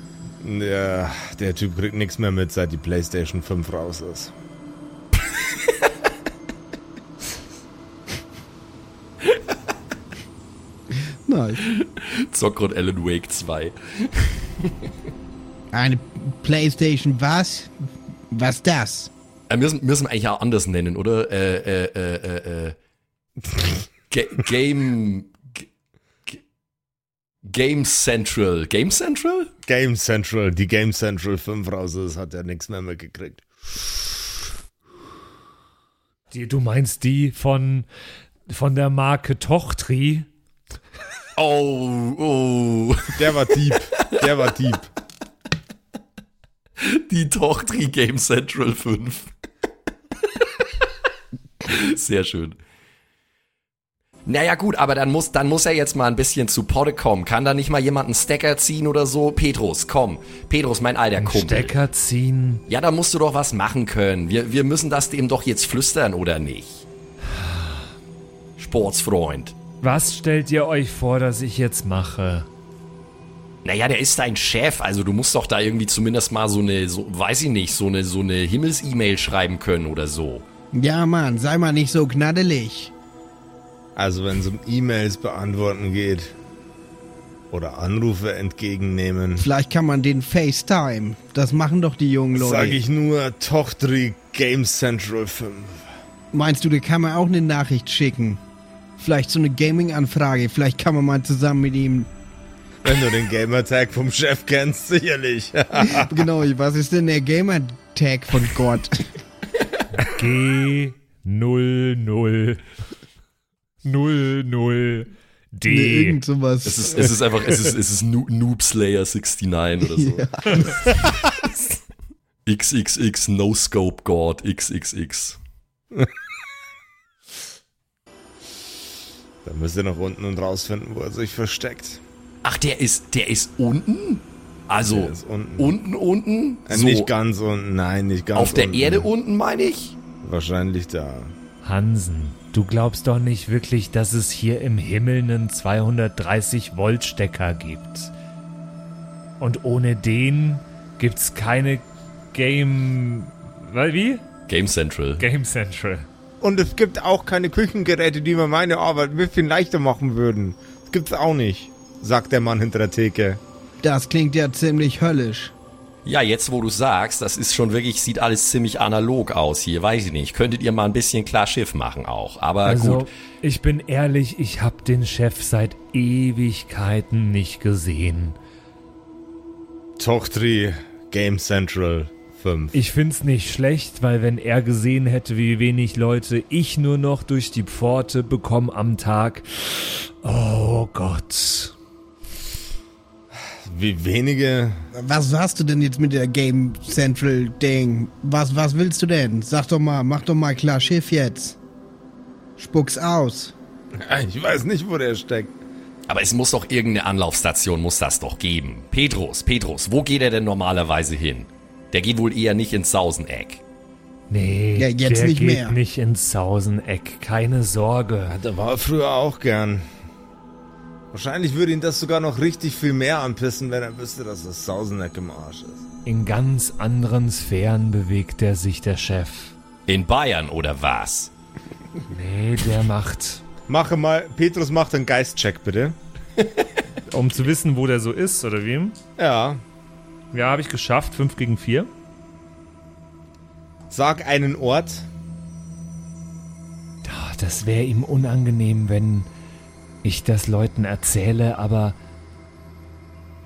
Ja, der Typ kriegt nichts mehr mit, seit die PlayStation 5 raus ist. Nice. Zockrot Alan Wake 2. Eine Playstation was? Was das? Äh, müssen, müssen wir eigentlich auch anders nennen, oder? Äh, äh, äh, äh, äh. Ga Game. Game Central. Game Central? Game Central, die Game Central 5 raus ist, hat er nichts mehr mitgekriegt. Die, du meinst die von, von der Marke Tochtri? Oh, oh. Der war deep. Der war deep. Die Tochtri Game Central 5. Sehr schön. Naja gut, aber dann muss, dann muss er jetzt mal ein bisschen zu Potte kommen. Kann da nicht mal jemand einen Stecker ziehen oder so? Petrus, komm. Petrus, mein alter Kumpel. Stecker ziehen? Ja, da musst du doch was machen können. Wir, wir müssen das dem doch jetzt flüstern, oder nicht? Sportsfreund. Was stellt ihr euch vor, dass ich jetzt mache? Naja, der ist dein Chef, also du musst doch da irgendwie zumindest mal so eine, so, weiß ich nicht, so eine, so eine Himmels-E-Mail schreiben können oder so. Ja, Mann, sei mal nicht so knaddelig. Also wenn es um E-Mails beantworten geht oder Anrufe entgegennehmen, Vielleicht kann man den FaceTime. Das machen doch die jungen Leute. sage ich nur Tochtri Game Central 5. Meinst du, da kann man auch eine Nachricht schicken? Vielleicht so eine Gaming-Anfrage. Vielleicht kann man mal zusammen mit ihm. Wenn du den Gamertag vom Chef kennst, sicherlich. genau, was ist denn der Gamer-Tag von Gott? G 00 00 D. Nee, irgend sowas. Es ist, es ist einfach, es ist, es ist Noob Slayer 69 oder so. XXX No Scope God XXX. Dann müsst ihr nach unten und rausfinden, wo er sich versteckt. Ach, der ist, der ist unten? Also, Der ist unten. unten, unten? Äh, So, Nicht ganz unten, nein, nicht ganz auf der unten. Erde unten, meine ich? Wahrscheinlich da. Hansen, du glaubst doch nicht wirklich, dass es hier im Himmel einen 230 Volt Stecker gibt. Und ohne den gibt's keine Game Weil wie? Game Central. Game Central. Und es gibt auch keine Küchengeräte, die mir meine Arbeit ein bisschen leichter machen würden. Das gibt's auch nicht, sagt der Mann hinter der Theke. Das klingt ja ziemlich höllisch. Ja, jetzt wo du sagst, das ist schon wirklich, sieht alles ziemlich analog aus hier, weiß ich nicht. Könntet ihr mal ein bisschen klar Schiff machen auch. Aber Also, gut. ich bin ehrlich, ich habe den Chef seit Ewigkeiten nicht gesehen. Tochtri, Game Central 5. Ich find's nicht schlecht, weil wenn er gesehen hätte, wie wenig Leute ich nur noch durch die Pforte bekomme am Tag. Oh Gott. Wie wenige. Was hast du denn jetzt mit der Game Central Ding? Was, was willst du denn? Sag doch mal, mach doch mal klar Schiff jetzt. Spuck's aus. Ich weiß nicht, wo der steckt. Aber es muss doch irgendeine Anlaufstation, muss das doch geben. Petrus, Petrus, wo geht er denn normalerweise hin? Der geht wohl eher nicht ins Sauseneck. Nee, Ja, jetzt der nicht geht mehr. nicht ins Sauseneck. Keine Sorge. Da war er früher auch gern. Wahrscheinlich würde ihn das sogar noch richtig viel mehr anpissen, wenn er wüsste, dass das Sauseneck im Arsch ist. In ganz anderen Sphären bewegt er sich, der Chef. In Bayern oder was? Nee, der macht. Mache mal, Petrus macht einen Geistcheck, bitte. Um zu wissen, wo der so ist, oder wie? Ja. Ja, habe ich geschafft. 5 gegen 4. Sag einen Ort. Das wäre ihm unangenehm, wenn ich das Leuten erzähle, aber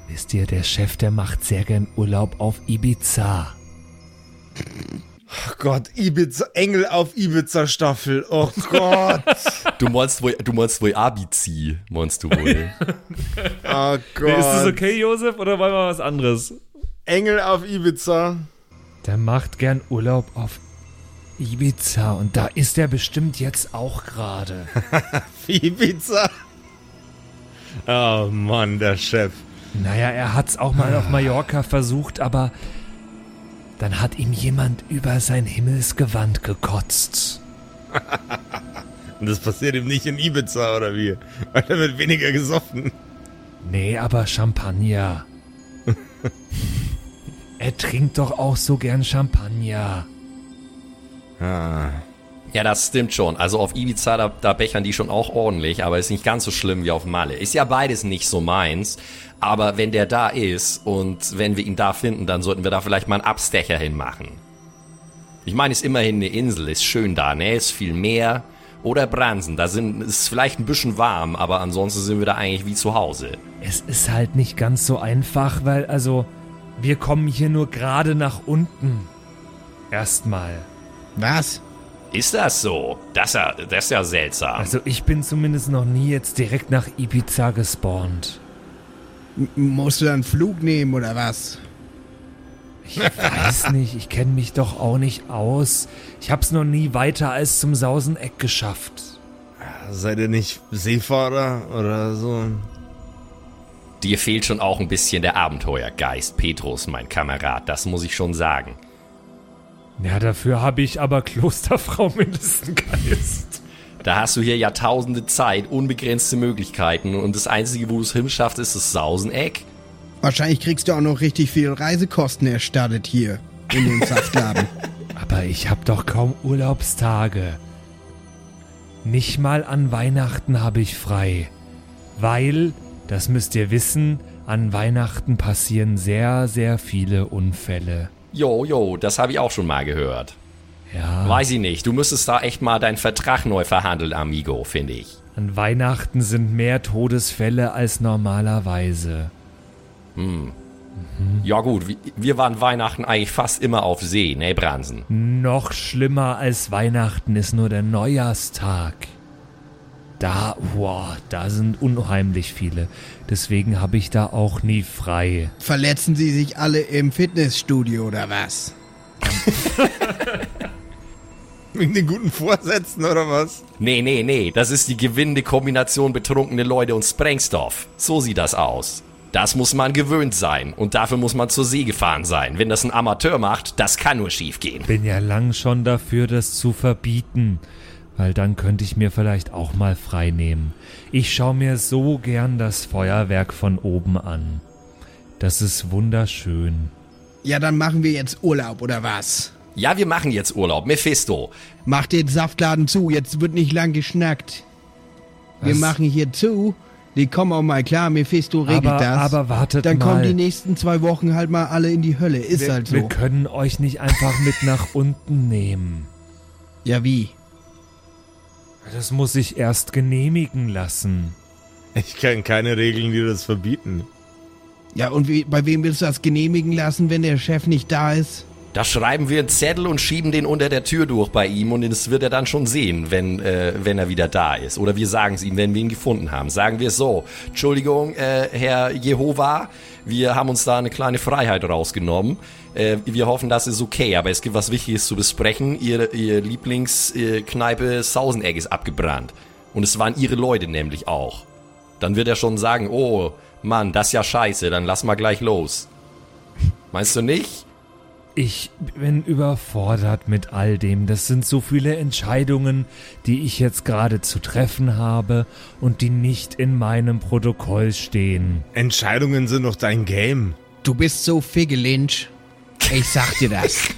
wisst ihr, der Chef, der macht sehr gern Urlaub auf Ibiza. Oh Gott, Ibiza, Engel auf Ibiza Staffel. Oh Gott. Du meinst wohl, du meinst wohl Abizi, meinst du wohl? Oh Gott. Ist das okay, Josef, oder wollen wir was anderes? Engel auf Ibiza. Der macht gern Urlaub auf Ibiza und da ist er bestimmt jetzt auch gerade. Ibiza. Oh Mann, der Chef. Naja, er hat's auch mal auf Mallorca versucht, aber dann hat ihm jemand über sein Himmelsgewand gekotzt. Und das passiert ihm nicht in Ibiza, oder wie? Weil er wird weniger gesoffen. Nee, aber Champagner. er trinkt doch auch so gern Champagner. Ah. ja, das stimmt schon. Also auf Ibiza, da, da bechern die schon auch ordentlich, aber ist nicht ganz so schlimm wie auf Malle. Ist ja beides nicht so meins. Aber wenn der da ist und wenn wir ihn da finden, dann sollten wir da vielleicht mal einen Abstecher hinmachen. Ich meine, ist immerhin eine Insel, ist schön da, ne? Ist viel Meer. Oder Bransen, da sind, ist vielleicht ein bisschen warm, aber ansonsten sind wir da eigentlich wie zu Hause. Es ist halt nicht ganz so einfach, weil also wir kommen hier nur gerade nach unten. Erstmal. Was? Ist das so? Das ist ja, das ist ja seltsam. Also ich bin zumindest noch nie jetzt direkt nach Ibiza gespawnt. M musst du dann einen Flug nehmen oder was? Ich weiß nicht, ich kenne mich doch auch nicht aus. Ich hab's noch nie weiter als zum Sauseneck geschafft. Seid ihr nicht Seefahrer oder so? Dir fehlt schon auch ein bisschen der Abenteuergeist, Petrus, mein Kamerad, das muss ich schon sagen. Ja, dafür habe ich aber Klosterfrau Mindestgeist. Da hast du hier Jahrtausende Zeit, unbegrenzte Möglichkeiten und das Einzige, wo du es hinschaffst, ist das Sauseneck. Wahrscheinlich kriegst du auch noch richtig viel Reisekosten erstattet hier in dem Saftladen. Aber ich hab doch kaum Urlaubstage. Nicht mal an Weihnachten habe ich frei. Weil, das müsst ihr wissen, an Weihnachten passieren sehr, sehr viele Unfälle. Jo, jo, das habe ich auch schon mal gehört. Ja, Weiß ich nicht, du müsstest da echt mal deinen Vertrag neu verhandeln, Amigo, finde ich. an Weihnachten sind mehr Todesfälle als normalerweise. Ja gut, wir- wir waren Weihnachten eigentlich fast immer auf See, ne, Bransen? Noch schlimmer als Weihnachten ist nur der Neujahrstag. Da, boah, da sind unheimlich viele. Deswegen habe ich da auch nie frei. Verletzen sie sich alle im Fitnessstudio oder was? Wegen den guten Vorsätzen oder was? Nee, nee, nee, das ist die gewinnende Kombination betrunkene Leute und Sprengstoff. So sieht das aus. Das muss man gewöhnt sein und dafür muss man zur See gefahren sein. Wenn das ein Amateur macht, das kann nur schief gehen. Bin ja lang schon dafür, das zu verbieten. Weil dann könnte ich mir vielleicht auch mal frei nehmen. Ich schaue mir so gern das Feuerwerk von oben an. Das ist wunderschön. Ja, dann machen wir jetzt Urlaub oder was? Ja, wir machen jetzt Urlaub. Mephisto. Mach den Saftladen zu, jetzt wird nicht lang geschnackt. Wir Was? machen hier zu. Die kommen auch mal klar, Mephisto regelt Aber, das. aber wartet Dann mal. kommen die nächsten zwei Wochen halt mal alle in die Hölle. Ist wir, halt so. wir können euch nicht einfach mit nach unten nehmen. Ja, wie? Das muss ich erst genehmigen lassen. Ich kenne keine Regeln, die das verbieten. Ja, und wie, bei wem willst du das genehmigen lassen, wenn der Chef nicht da ist? Da schreiben wir einen Zettel und schieben den unter der Tür durch bei ihm und das wird er dann schon sehen, wenn, äh, wenn er wieder da ist. Oder wir sagen es ihm, wenn wir ihn gefunden haben. Sagen wir es so. Entschuldigung, äh, Herr Jehova, wir haben uns da eine kleine Freiheit rausgenommen. Äh, wir hoffen, das ist okay, aber es gibt was Wichtiges zu besprechen. Ihr, ihr Lieblingskneipe Sausenegg ist abgebrannt. Und es waren ihre Leute nämlich auch. Dann wird er schon sagen, oh, Mann, das ist ja scheiße, dann lass mal gleich los. Meinst du nicht? Ich bin überfordert mit all dem. Das sind so viele Entscheidungen, die ich jetzt gerade zu treffen habe und die nicht in meinem Protokoll stehen. Entscheidungen sind doch dein Game. Du bist so Figgelinch. Ich sag dir das.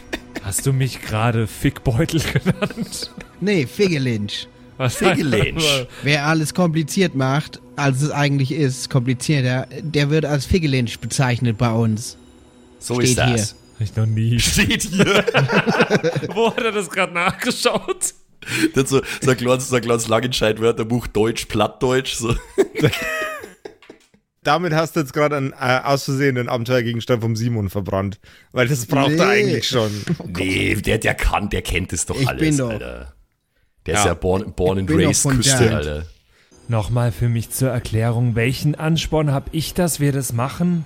Hast du mich gerade Fickbeutel genannt? nee, Figgelinch. Was Figgelinch. Wer alles kompliziert macht, als es eigentlich ist, komplizierter, der wird als Figgelinch bezeichnet bei uns. So Steht ist das. hier. Hab ich noch nie. Steht hier. Wo hat er das gerade nachgeschaut? Das so, so ein kleines, so ein kleines Langenscheid-Wörterbuch Deutsch, Plattdeutsch. So. Damit hast du jetzt gerade einen äh, aus Versehen den Abenteuergegenstand vom Simon verbrannt. Weil das braucht Nee. er eigentlich schon. Nee, der, der kann, der kennt es doch Ich alles, bin doch- Alter. Der ist Ja. ja born, born and raised Küste. Alter. Nochmal für mich zur Erklärung, welchen Ansporn habe ich, dass wir das machen?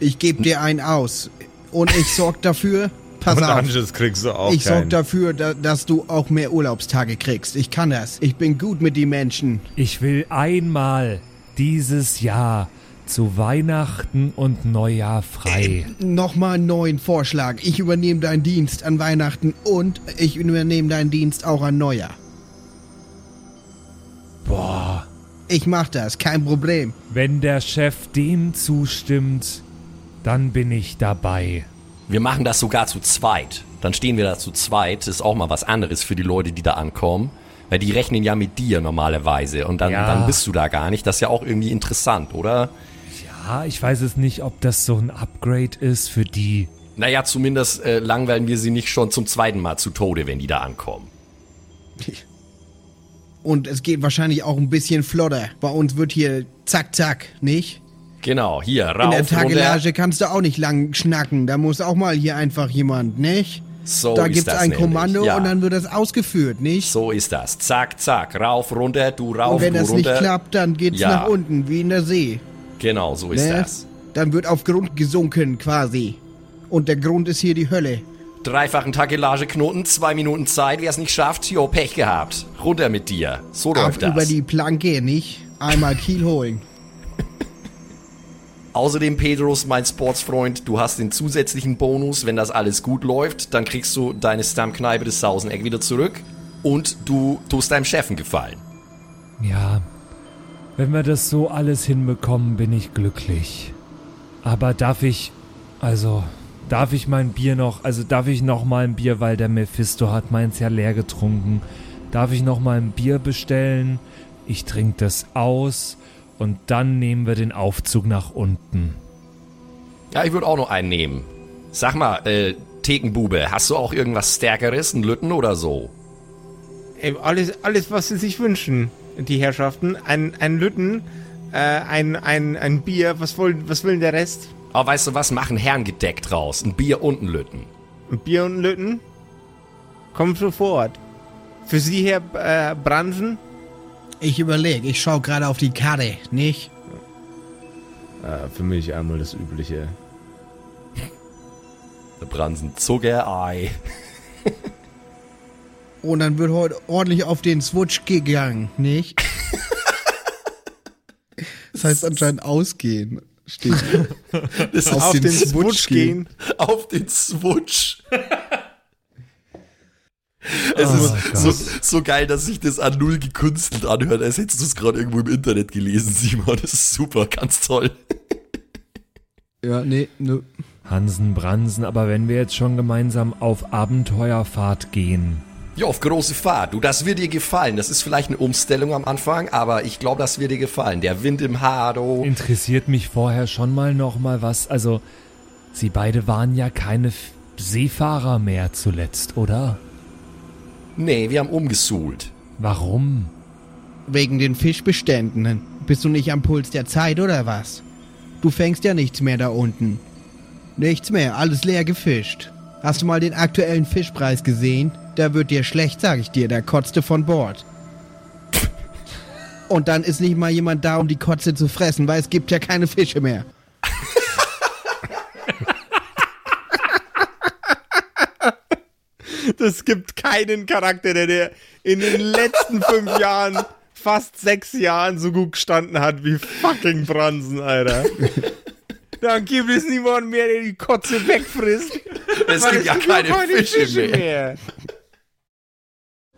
Ich gebe dir einen aus. Und ich sorg dafür, pass Und auf, Anschluss kriegst du auch ich sorg keinen. dafür, da, dass du auch mehr Urlaubstage kriegst. Ich kann das. Ich bin gut mit den Menschen. Ich will einmal dieses Jahr zu Weihnachten und Neujahr frei. Nochmal einen neuen Vorschlag. Ich übernehme deinen Dienst an Weihnachten und ich übernehme deinen Dienst auch an Neujahr. Boah, Ich mach das, kein Problem. wenn der Chef dem zustimmt, dann bin ich dabei. Wir machen das sogar zu zweit. Dann stehen wir da zu zweit. Das ist auch mal was anderes für die Leute, die da ankommen. Weil die rechnen ja mit dir normalerweise. Und dann, Ja. dann bist du da gar nicht. Das ist ja auch irgendwie interessant, oder? Ja, ich weiß es nicht, ob das so ein Upgrade ist für die. Naja, zumindest äh, langweilen wir sie nicht schon zum zweiten Mal zu Tode, wenn die da ankommen. Und es geht wahrscheinlich auch ein bisschen flotter. Bei uns wird hier zack, zack, nicht? Genau, hier, In rauf, der runter. Tagelage kannst du auch nicht lang schnacken. Da muss auch mal hier einfach jemand, nicht? So da gibt's das ein nämlich, Kommando ja. und dann wird das ausgeführt, nicht? So ist das. Zack, zack, rauf, runter, du rauf, und wenn du das runter. nicht klappt, dann geht's Ja. nach unten, wie in der See. Genau, so ist Ne? das. Dann wird auf Grund gesunken, quasi. Und der Grund ist hier die Hölle. Dreifachen Takelageknoten, zwei Minuten Zeit. Wer es nicht schafft, jo, Pech gehabt. Runter mit dir. So Auf läuft das. über die Planke, nicht? Einmal Kiel holen. Außerdem, Pedros, mein Sportsfreund, du hast den zusätzlichen Bonus, wenn das alles gut läuft, dann kriegst du deine Stammkneipe des Sauseneck wieder zurück und du tust deinem Chef einen Gefallen. Ja, wenn wir das so alles hinbekommen, bin ich glücklich. Aber darf ich, also, darf ich mein Bier noch, also darf ich noch mal ein Bier, weil der Mephisto hat meins ja leer getrunken. Darf ich noch mal ein Bier bestellen? Ich trinke das aus und dann nehmen wir den Aufzug nach unten. Ja, ich würde auch noch einen nehmen. Sag mal, äh, Thekenbube, hast du auch irgendwas Stärkeres, einen Lütten oder so? Ey, alles, alles, was sie sich wünschen, die Herrschaften. Ein, ein Lütten, äh, ein, ein, ein Bier. Was, wollen, was will denn der Rest? Aber weißt du was, machen herrngedeckt raus. Ein Bier und ein Lütten. Ein Bier und ein Lütten? Kommt sofort. Für Sie, Herr äh, Bransen? Ich überlege, ich schaue gerade auf die Karte, nicht? Äh, für mich einmal das Übliche. Der Bransen Zuckerei. Und dann wird heute ordentlich auf den Switch gegangen, nicht? Das heißt anscheinend ausgehen. Steht. Das Auf Auf den den Switch Switch gehen. auf den Switch. Es Oh ist so, so geil, dass sich das an null gekünstelt anhört, als hättest du es gerade irgendwo im Internet gelesen, Simon. Das ist super, ganz toll. Ja, nee, nö. Hansen Bransen, aber wenn wir jetzt schon gemeinsam auf Abenteuerfahrt gehen, Ja, auf große Fahrt. Du, das wird dir gefallen. Das ist vielleicht eine Umstellung am Anfang, aber ich glaube, das wird dir gefallen. Der Wind im Haar, du. interessiert mich vorher schon mal noch mal was. Also, Sie beide waren ja keine F Seefahrer mehr zuletzt, oder? Nee, wir haben umgesuhlt. Warum? Wegen den Fischbeständen. Bist du nicht am Puls der Zeit oder was? Du fängst ja nichts mehr da unten. Nichts mehr, alles leer gefischt. Hast du mal den aktuellen Fischpreis gesehen? Da wird dir schlecht, sag ich dir, da kotzte von Bord. Und dann ist nicht mal jemand da, um die Kotze zu fressen, weil es gibt ja keine Fische mehr. Das gibt keinen Charakter, der, der in den letzten fünf Jahren, fast sechs Jahren so gut gestanden hat wie fucking Bransen, Alter. Dann gibt es niemanden mehr, der die Kotze wegfrisst. Es gibt ja keine, Fische, mehr. mehr.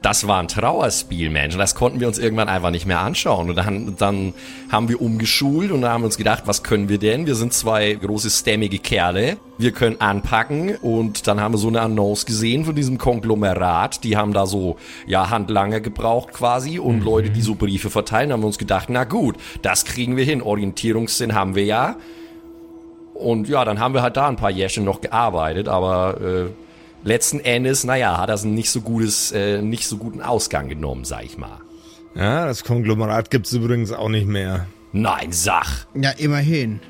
Das war ein Trauerspiel, Mensch. Das konnten wir uns irgendwann einfach nicht mehr anschauen. Und dann, dann haben wir umgeschult und dann haben wir uns gedacht, was können wir denn? Wir sind zwei große, stämmige Kerle. Wir können anpacken. Und dann haben wir so eine Annonce gesehen von diesem Konglomerat. Die haben da so, ja, Handlanger gebraucht quasi und Leute, die so Briefe verteilen. haben wir uns gedacht, na gut, das kriegen wir hin. Orientierungssinn haben wir ja. Und ja, dann haben wir halt da ein paar Jährchen noch gearbeitet, aber äh, letzten Endes, naja, hat das einen nicht so gutes, äh, nicht so guten Ausgang genommen, sag ich mal. Ja, das Konglomerat gibt's übrigens auch nicht mehr. Nein, Sach, Ja, immerhin.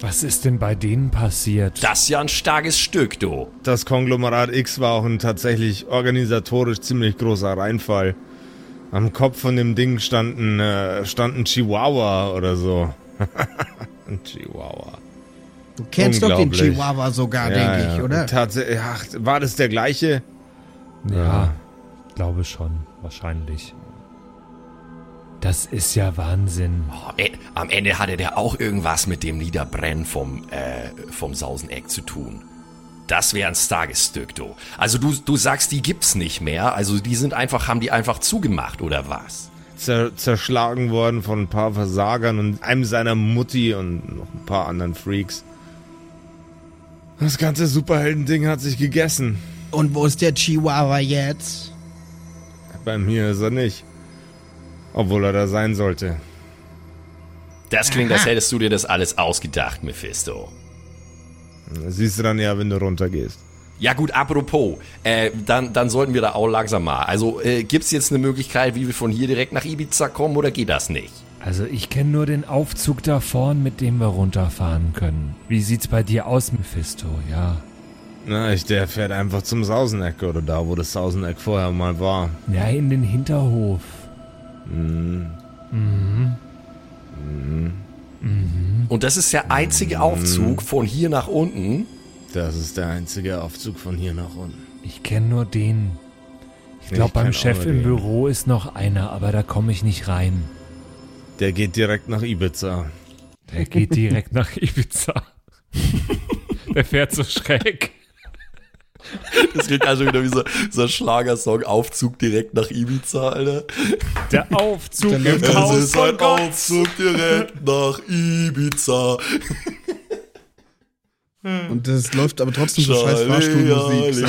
Was ist denn bei denen passiert? das ist ja ein starkes Stück, du. Das Konglomerat X war auch ein tatsächlich organisatorisch ziemlich großer Reinfall. Am Kopf von dem Ding standen, äh, standen Chihuahua oder so. ein Chihuahua. Du kennst doch den. Chihuahua sogar, denke ich, oder? Tatsächlich, ach, war das der gleiche? Ja, glaube schon, wahrscheinlich. Das ist ja Wahnsinn. Oh, am Ende hatte der auch irgendwas mit dem Niederbrennen vom, äh, vom Sauseneck zu tun. Das wäre ein starkes Stück, du. Also du, du sagst, die gibt's nicht mehr. Also die sind einfach, haben die einfach zugemacht, oder was? Zer zerschlagen worden von ein paar Versagern und einem seiner Mutti und noch ein paar anderen Freaks. Das ganze Superhelden-Ding hat sich gegessen. Und wo ist der Chihuahua jetzt? Bei mir ist er nicht. Obwohl er da sein sollte. Das klingt, als hättest du dir das alles ausgedacht, Mephisto. Das siehst du dann ja, wenn du runtergehst. Ja gut, apropos, äh, dann, dann sollten wir da auch langsam mal. Also äh, gibt's jetzt eine Möglichkeit, wie wir von hier direkt nach Ibiza kommen oder geht das nicht? Also ich kenne nur den Aufzug da vorn, mit dem wir runterfahren können. Wie sieht's bei dir aus, Mephisto? Ja. Na, ich, der fährt einfach zum Sauseneck oder da, wo das Sauseneck vorher mal war. Ja, in den Hinterhof. Und das ist der einzige Aufzug von hier nach unten. Das ist der einzige Aufzug von hier nach unten. Ich kenne nur den. Ich glaube, beim Chef im den. Büro ist noch einer, aber da komme ich nicht rein. Der geht direkt nach Ibiza. Der geht direkt nach Ibiza. Der fährt so schräg. Das klingt also wieder wie so, so ein Schlagersong, Aufzug direkt nach Ibiza, Alter. Der Aufzug im Es Haus ist von ein Gott. Aufzug direkt nach Ibiza. Und das läuft aber trotzdem so scheiß Fahrstuhlmusik. So.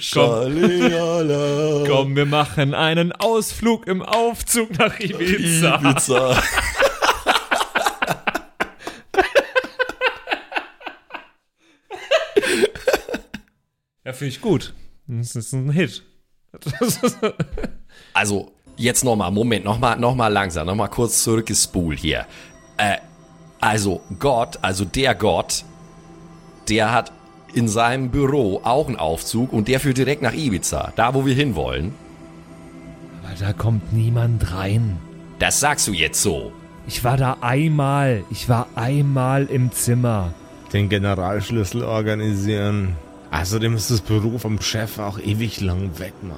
Schale, Komm, wir machen einen Ausflug im Aufzug nach Ibiza. Ibiza. Ja, finde ich gut. Das ist ein Hit. Also, jetzt nochmal, Moment, nochmal noch mal langsam, nochmal kurz zurückgespult hier. Äh, also, Gott, also der Gott, der hat in seinem Büro auch einen Aufzug und der führt direkt nach Ibiza, da wo wir hinwollen. Aber da kommt niemand rein. Das sagst du jetzt so. Ich war da einmal. Ich war einmal im Zimmer. Den Generalschlüssel organisieren. Außerdem ist das Büro vom Chef auch ewig lang weg, Mann.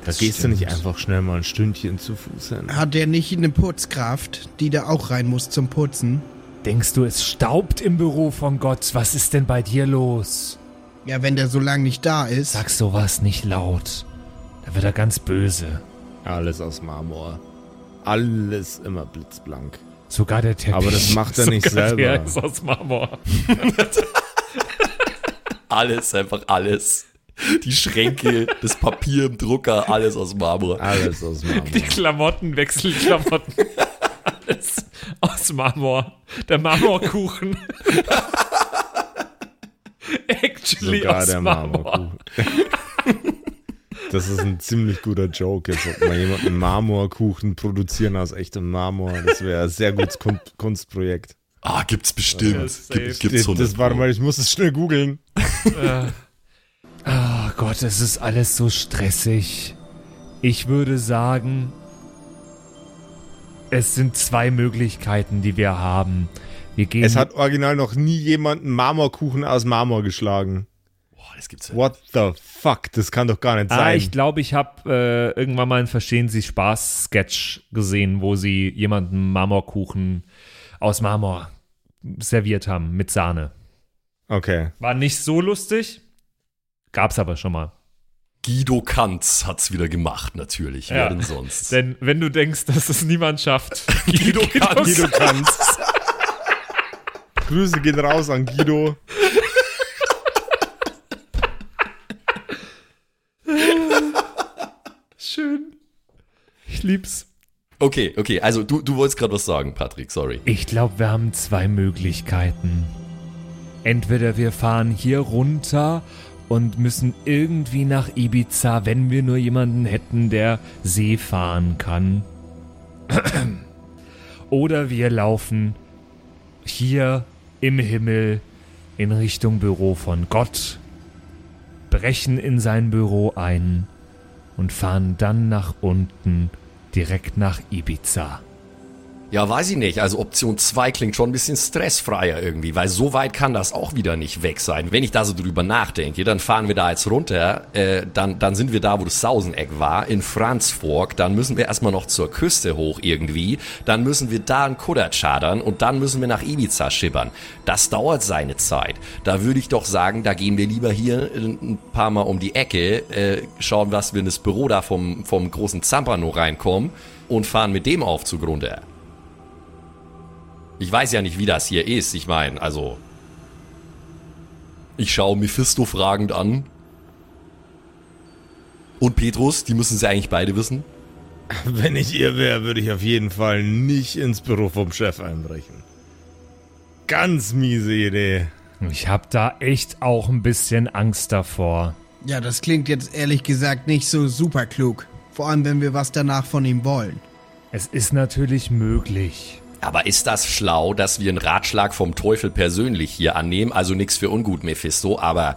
Da Das gehst du nicht stimmt. einfach schnell mal ein Stündchen zu Fuß hin. Hat der nicht eine Putzkraft, die da auch rein muss zum Putzen? Denkst du, es staubt im Büro von Gott? Was ist denn bei dir los? Ja, wenn der so lange nicht da ist. Sag sowas nicht laut. Da wird er ganz böse. Alles aus Marmor. Alles immer blitzblank. Sogar der Teppich. Aber das macht er nicht Sogar Der selber. ist aus Marmor. Alles, einfach alles. Die Schränke, das Papier im Drucker, alles aus Marmor. Alles aus Marmor. Die Klamotten, Wechselklamotten. Alles aus Marmor. Der Marmorkuchen. Actually Sogar aus der Marmor. Marmorkuchen. Das ist ein ziemlich guter Joke. Jetzt sollte mal jemand einen Marmorkuchen produzieren aus echtem Marmor. Das wäre ein sehr gutes Kun Kunstprojekt. Ah, gibt's bestimmt. Ja. Gibt, gibt's Das, 100 das warte mal, ich muss es schnell googeln. Oh Gott, es ist alles so stressig. Ich würde sagen, es sind zwei Möglichkeiten, die wir haben. Wir gehen Es hat original noch nie jemand einen Marmorkuchen aus Marmor geschlagen. Boah, das gibt's ja. What the fuck? Das kann doch gar nicht Ah, sein. ich glaube, ich habe äh, irgendwann mal einen Verstehen Sie Spaß-Sketch gesehen, wo sie jemanden Marmorkuchen aus Marmor serviert haben mit Sahne. okay. War nicht so lustig, gab's aber schon mal. Guido Kanz hat's wieder gemacht, natürlich. Ja. Wer denn sonst? Denn wenn du denkst, dass es niemand schafft, Guido kann Guido kannst. Grüße gehen raus an Guido. Schön. Ich lieb's. Okay, okay, also du, du wolltest gerade was sagen, Patrick, sorry. Ich glaube, wir haben zwei Möglichkeiten. Entweder wir fahren hier runter und müssen irgendwie nach Ibiza, wenn wir nur jemanden hätten, der See fahren kann. Oder wir laufen hier im Himmel in Richtung Büro von Gott, brechen in sein Büro ein und fahren dann nach unten direkt nach Ibiza. Ja, weiß ich nicht. Also Option 2 klingt schon ein bisschen stressfreier irgendwie, weil so weit kann das auch wieder nicht weg sein. Wenn ich da so drüber nachdenke, dann fahren wir da jetzt runter, äh, dann, dann sind wir da, wo das Sauseneck war, in Franzfork, dann müssen wir erstmal noch zur Küste hoch irgendwie, dann müssen wir da einen Kutter chartern und dann müssen wir nach Ibiza schippern. Das dauert seine Zeit. Da würde ich doch sagen, da gehen wir lieber hier ein paar Mal um die Ecke, äh, schauen, was wir in das Büro da vom, vom großen Zampano reinkommen und fahren mit dem Aufzug runter. Ich weiß ja nicht, wie das hier ist. Ich meine, also. Ich schaue Mephisto fragend an. Und Petrus, die müssen sie eigentlich beide wissen. Wenn ich ihr wäre, würde ich auf jeden Fall nicht ins Büro vom Chef einbrechen. Ganz miese Idee. Ich habe da echt auch ein bisschen Angst davor. Ja, das klingt jetzt ehrlich gesagt nicht so super klug. Vor allem, wenn wir was danach von ihm wollen. Es ist natürlich möglich. Aber ist das schlau, dass wir einen Ratschlag vom Teufel persönlich hier annehmen? Also nichts für ungut, Mephisto, aber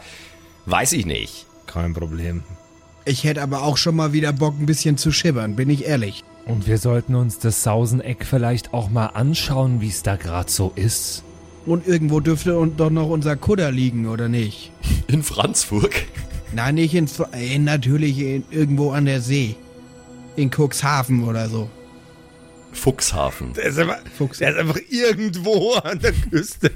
weiß ich nicht. Kein Problem. Ich hätte aber auch schon mal wieder Bock, ein bisschen zu schibbern, bin ich ehrlich. Und wir sollten uns das Sauseneck vielleicht auch mal anschauen, wie es da gerade so ist. Und irgendwo dürfte doch noch unser Kudder liegen, oder nicht? In Franzburg? Nein, nicht in, Fr- äh, natürlich in, irgendwo an der See. In Cuxhaven oder so. Fuchshafen. Der ist einfach, Fuchs. der ist einfach irgendwo an der Küste.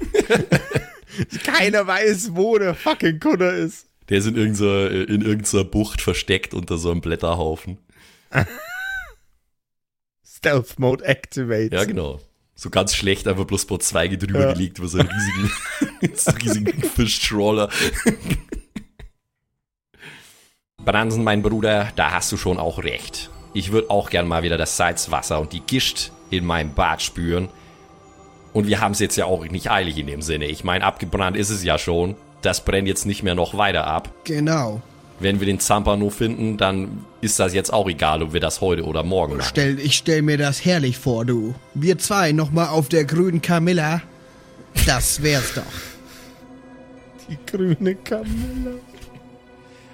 Keiner weiß, wo der fucking Kutter ist. Der ist in irgendeiner, in irgendeiner Bucht versteckt unter so einem Blätterhaufen. Stealth Mode activate. Ja, genau. So ganz schlecht, einfach bloß vor Zweige drüber Ja. gelegt über so einen riesigen, so einen riesigen Fischtrawler. Bransen, mein Bruder, da hast du schon auch recht. Ich würde auch gern mal wieder das Salzwasser und die Gischt in meinem Bad spüren. Und wir haben es jetzt ja auch nicht eilig in dem Sinne. Ich meine, abgebrannt ist es ja schon. Das brennt jetzt nicht mehr noch weiter ab. Genau. Wenn wir den Zampano finden, dann ist das jetzt auch egal, ob wir das heute oder morgen machen. Stell, ich stell mir das herrlich vor, du. Wir zwei nochmal auf der grünen Camilla. Das wär's doch. Die grüne Kamille.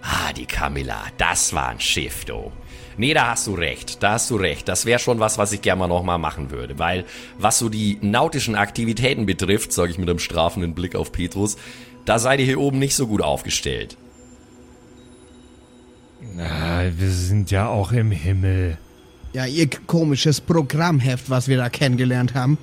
Ah, die Camilla, das war ein Schiff, du. Nee, da hast du recht, da hast du recht. Das wäre schon was, was ich gerne mal nochmal machen würde. Weil, was so die nautischen Aktivitäten betrifft, sage ich mit einem strafenden Blick auf Petrus, da seid ihr hier oben nicht so gut aufgestellt. Na, wir sind ja auch im Himmel. Ja, ihr komisches Programmheft, was wir da kennengelernt haben.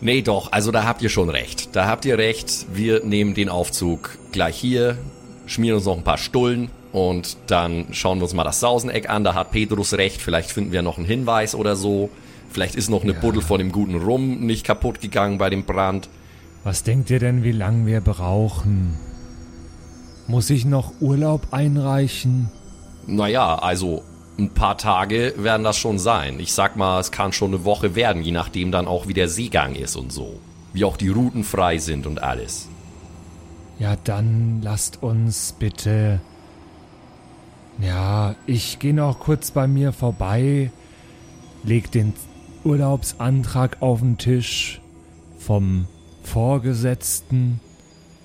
Nee, doch, also da habt ihr schon recht. Da habt ihr recht. Wir nehmen den Aufzug gleich hier, schmieren uns noch ein paar Stullen und dann schauen wir uns mal das Sauseneck an. Da hat Petrus recht. Vielleicht finden wir noch einen Hinweis oder so. Vielleicht ist noch eine Buddel von dem guten Rum nicht kaputt gegangen bei dem Brand. Was denkt ihr denn, wie lange wir brauchen? Muss ich noch Urlaub einreichen? Naja, also ein paar Tage werden das schon sein. Ich sag mal, es kann schon eine Woche werden, je nachdem dann auch wie der Seegang ist und so. Wie auch die Routen frei sind und alles. Ja, dann lasst uns bitte. Ja, ich gehe noch kurz bei mir vorbei, leg den Urlaubsantrag auf den Tisch vom Vorgesetzten,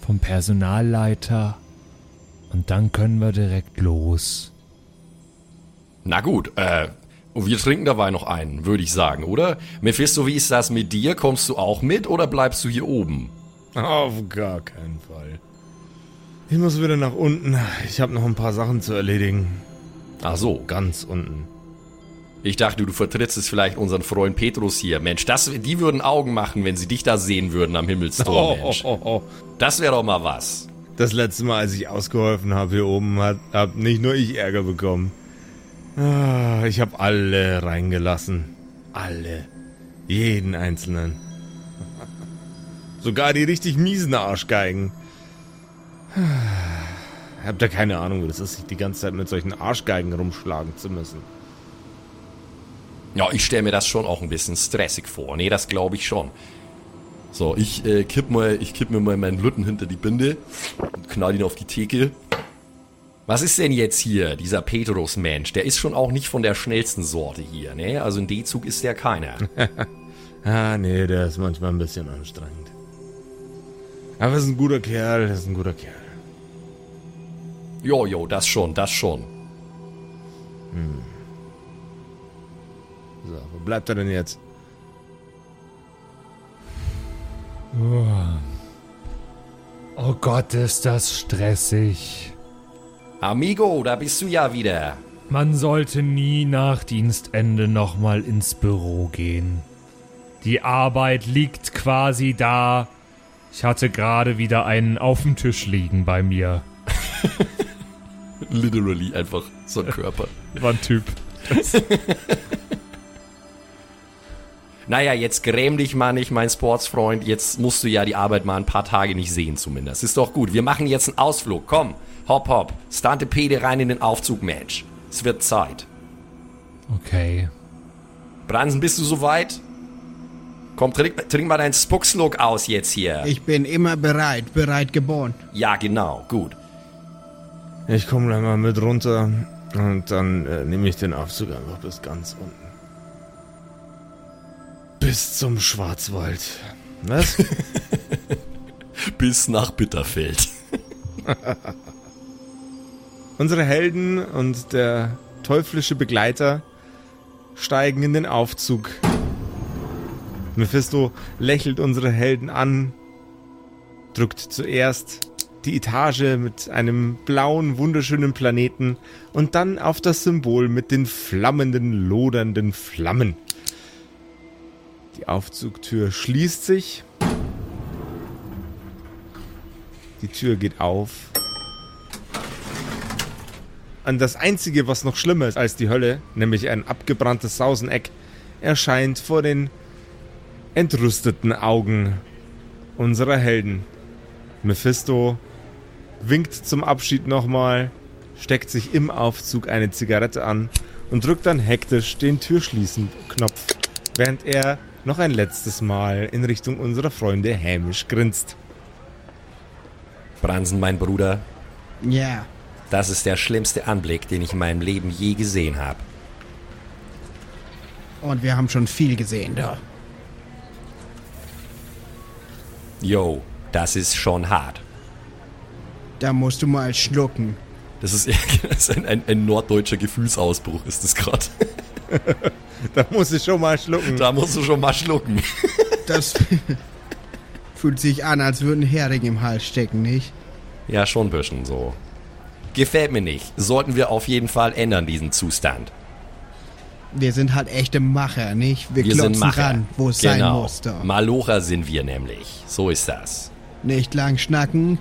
vom Personalleiter und dann können wir direkt los. Na gut, äh, wir trinken dabei noch einen, würde ich sagen, oder? Mephisto, wie ist das mit dir? Kommst du auch mit oder bleibst du hier oben? Auf gar keinen Fall. Ich muss wieder nach unten. Ich habe noch ein paar Sachen zu erledigen. Ach so. Ganz unten. Ich dachte, du vertrittst es vielleicht unseren Freund Petrus hier. Mensch, das, die würden Augen machen, wenn sie dich da sehen würden am Himmelstor, Mensch. oh, oh. Das wäre doch mal was. Das letzte Mal, als ich ausgeholfen habe hier oben, hat, hab nicht nur ich Ärger bekommen. Ah, ich habe alle reingelassen. Alle. Jeden einzelnen. Sogar die richtig miesen Arschgeigen. Habt ihr keine Ahnung, wie das ist, sich die ganze Zeit mit solchen Arschgeigen rumschlagen zu müssen. Ja, ich stelle mir das schon auch ein bisschen stressig vor. Nee, das glaube ich schon. So, ich äh, kipp mal, ich kipp mir mal meinen Lütten hinter die Binde und knall ihn auf die Theke. Was ist denn jetzt hier, dieser Petrus-Mensch? Der ist schon auch nicht von der schnellsten Sorte hier, ne? Also in D-Zug ist der keiner. Ah, nee, der ist manchmal ein bisschen anstrengend. Aber er ist ein guter Kerl, er ist ein guter Kerl. Jo, jo, das schon, das schon. So, wo bleibt er denn jetzt? Oh Gott, ist das stressig. Amigo, da bist du ja wieder. Man sollte nie nach Dienstende nochmal ins Büro gehen. Die Arbeit liegt quasi da. Ich hatte gerade wieder einen auf dem Tisch liegen bei mir. Literally einfach so ein Körper. War ein Typ. Naja, jetzt gräm dich mal nicht, mein Sportsfreund. Jetzt musst du ja die Arbeit mal ein paar Tage nicht sehen zumindest. Ist doch gut. Wir machen jetzt einen Ausflug. Komm, hopp, hopp. Stantepede rein in den Aufzug, Mensch. Es wird Zeit. Okay. Bransen, bist du soweit? Komm, trink, trink mal deinen Spuckslook aus jetzt hier. Ich bin immer bereit, bereit geboren. Ja, genau. Gut. Ich komme gleich mal mit runter und dann äh, nehme ich den Aufzug einfach bis ganz unten. Bis zum Schwarzwald. Was? Bis nach Bitterfeld. Unsere Helden und der teuflische Begleiter steigen in den Aufzug. Mephisto lächelt unsere Helden an, drückt zuerst die Etage mit einem blauen, wunderschönen Planeten und dann auf das Symbol mit den flammenden, lodernden Flammen. Die Aufzugtür schließt sich. Die Tür geht auf. Und das Einzige, was noch schlimmer ist als die Hölle, nämlich ein abgebranntes Sauseneck, erscheint vor den entrüsteten Augen unserer Helden. Mephisto winkt zum Abschied nochmal, steckt sich im Aufzug eine Zigarette an und drückt dann hektisch den Türschließen-Knopf, während er noch ein letztes Mal in Richtung unserer Freunde hämisch grinst. Bransen, mein Bruder, Ja. das ist der schlimmste Anblick, den ich in meinem Leben je gesehen habe. Und wir haben schon viel gesehen da. Yo, das ist schon hart. Da musst du mal schlucken. Das ist, das ist ein, ein, ein norddeutscher Gefühlsausbruch, ist das gerade. Da muss ich schon mal schlucken. Da musst du schon mal schlucken. Das fühlt sich an, als würde ein Hering im Hals stecken, nicht? Ja, schon ein bisschen so. Gefällt mir nicht. Sollten wir auf jeden Fall ändern, diesen Zustand. Wir sind halt echte Macher, nicht? Wir, Wir Macher. ran, wo es sein genau. muss. Da. Malocher sind wir nämlich. So ist das. Nicht lang schnacken.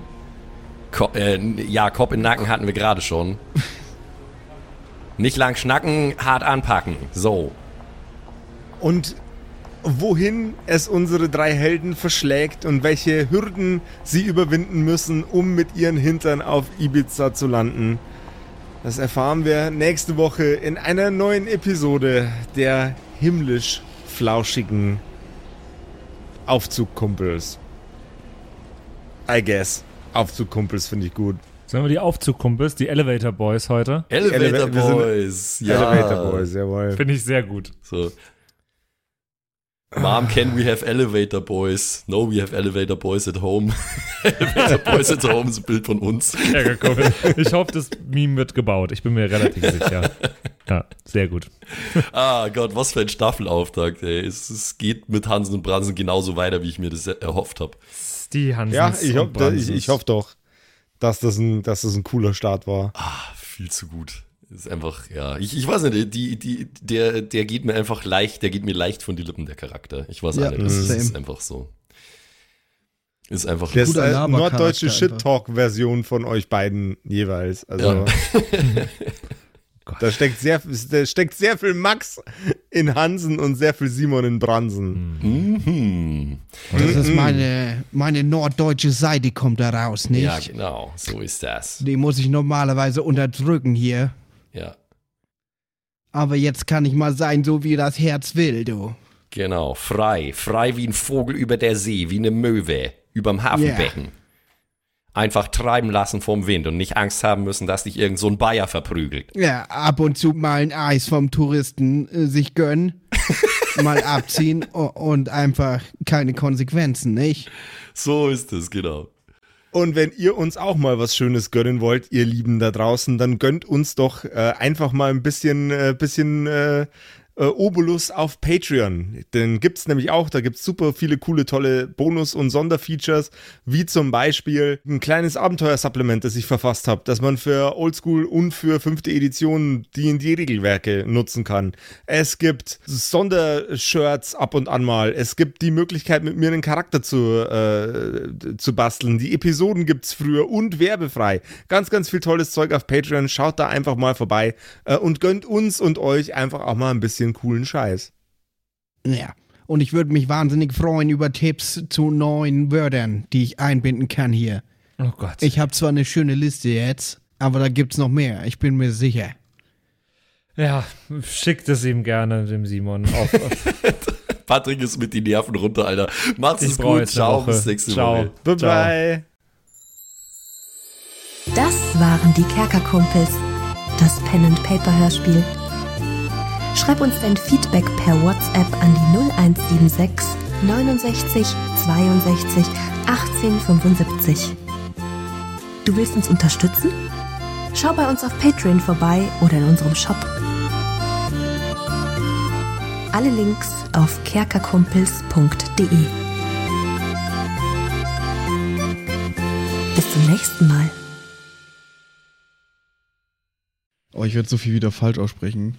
Ko äh, ja, Kopf in Nacken hatten wir gerade schon. Nicht lang schnacken, hart anpacken. So. und wohin es unsere drei Helden verschlägt und welche Hürden sie überwinden müssen, um mit ihren Hintern auf Ibiza zu landen. Das erfahren wir nächste Woche in einer neuen Episode der himmlisch flauschigen Aufzugkumpels. I guess. Aufzugkumpels finde ich gut. Sollen wir die Aufzugkumpels, die Elevator Boys heute? Elevator Eleva- Boys. Ja. Elevator Boys, jawohl. Finde ich sehr gut. So. Mom, can we have elevator boys? No, we have elevator boys at home. elevator boys at home ist ein Bild von uns. Kerkerkumpel. Ich hoffe, das Meme wird gebaut. Ich bin mir relativ sicher. Ja, sehr gut. Ah Gott, was für ein Staffelauftakt, ey. Es, es geht mit Hansen und Bransen genauso weiter, wie ich mir das erhofft habe. Die Hansens Ja, ich, und hoff, ich, ich hoffe doch, dass das, ein, dass das ein cooler Start war. Ah, viel zu gut. Ist einfach, ja, ich, ich weiß nicht, die, die, der, der geht mir einfach leicht, der geht mir leicht von die Lippen, der Charakter. Ich weiß Ja, nicht, das ist, einfach so. Ist einfach Das ist Labercharakter norddeutsche. Shit-Talk-Version von euch beiden jeweils. Also, da steckt sehr, da steckt sehr viel Max in Hansen und sehr viel Simon in Bransen. Mhm. Das ist meine, meine norddeutsche Seite kommt da raus, nicht? Ja, genau, so ist das. Die muss ich normalerweise unterdrücken hier. Ja, Aber jetzt kann ich mal sein, so wie das Herz will, du. Genau, frei. Frei wie ein Vogel über der See, wie eine Möwe überm Hafenbecken. Einfach treiben lassen vom Wind und nicht Angst haben müssen, dass dich irgend so ein Bayer verprügelt. Ja, ab und zu mal ein Eis vom Touristen äh, sich gönnen, mal abziehen und einfach keine Konsequenzen, nicht? so ist es, genau. Und wenn ihr uns auch mal was Schönes gönnen wollt, ihr Lieben da draußen, dann gönnt uns doch äh, einfach mal ein bisschen, äh, bisschen äh, äh, Obolus auf Patreon. Den gibt's nämlich auch, da gibt's super viele coole, tolle Bonus- und Sonderfeatures, wie zum Beispiel ein kleines Abenteuersupplement, das ich verfasst habe, das man für Oldschool und für fünfte Edition D&D-Regelwerke nutzen kann. Es gibt Sondershirts ab und an mal. Es gibt die Möglichkeit, mit mir einen Charakter zu, äh, zu basteln. Die Episoden gibt's früher und werbefrei. Ganz, ganz viel tolles Zeug auf Patreon. Schaut da einfach mal vorbei äh, und gönnt uns und euch einfach auch mal ein bisschen coolen Scheiß. Ja. Und ich würde mich wahnsinnig freuen über Tipps zu neuen Wörtern, die ich einbinden kann hier. Oh Gott. Ich habe zwar eine schöne Liste jetzt, aber da gibt's noch mehr, ich bin mir sicher. ja, schickt es ihm gerne, dem Simon. Auf, auf, Patrick ist mit die Nerven runter, Alter. Macht's Ich gut. Ciao, Woche. bis nächste Ciao. Woche. Bye Ciao. bye. Das waren die Kerkerkumpels, das Pen-and-Paper-Hörspiel. Schreib uns dein Feedback per WhatsApp an die 0176 69 62 18 75. Du willst uns unterstützen? Schau bei uns auf Patreon vorbei oder in unserem Shop. Alle Links auf kerkerkumpels.de. Bis zum nächsten Mal. Oh, ich werde so viel wieder falsch aussprechen.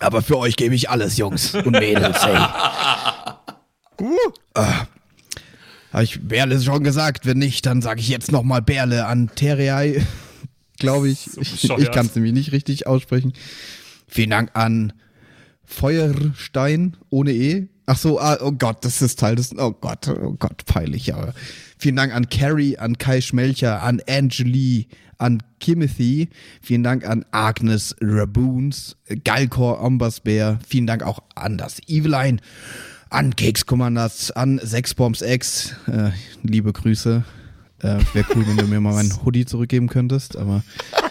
Aber für euch gebe ich alles, Jungs und Mädels, ey. Ah. Habe ich Berle schon gesagt? Wenn nicht, dann sage ich jetzt nochmal Berle an Terrei. Glaube ich. ich bescheuert. ich kann es nämlich nicht richtig aussprechen. Vielen Dank an Feuerstein ohne E. Ach so, ah, oh Gott, das ist Teil des. Oh Gott, oh Gott, peinlich, aber. Vielen Dank an Carrie, an Kai Schmelcher, an Angeli, an Kimothy. Vielen Dank an Agnes Raboons, Galkor Ombersbär. Vielen Dank auch an das Eveline, an Keks Commanders, an Sexbombs X. Äh, liebe Grüße. Äh, Wäre cool, wenn du mir mal meinen Hoodie zurückgeben könntest, aber.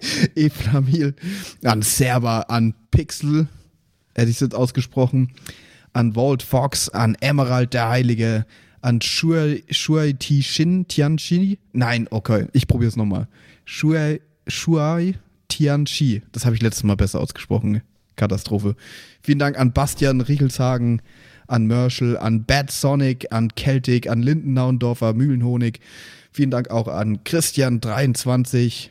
Eflamil, an Server, an Pixel, hätte ich es jetzt ausgesprochen, an Walt Fox, an Emerald der Heilige, an Shuai, Shuai Tishin Tianchi. Nein, okay, ich probiere es nochmal. Shuai, Shuai Tianchi. Das habe ich letztes Mal besser ausgesprochen. Katastrophe. Vielen Dank an Bastian Riechelshagen, an Merschel, an Bad Sonic, an Celtic, an Lindennaundorfer, Mühlenhonig. Vielen Dank auch an Christian23,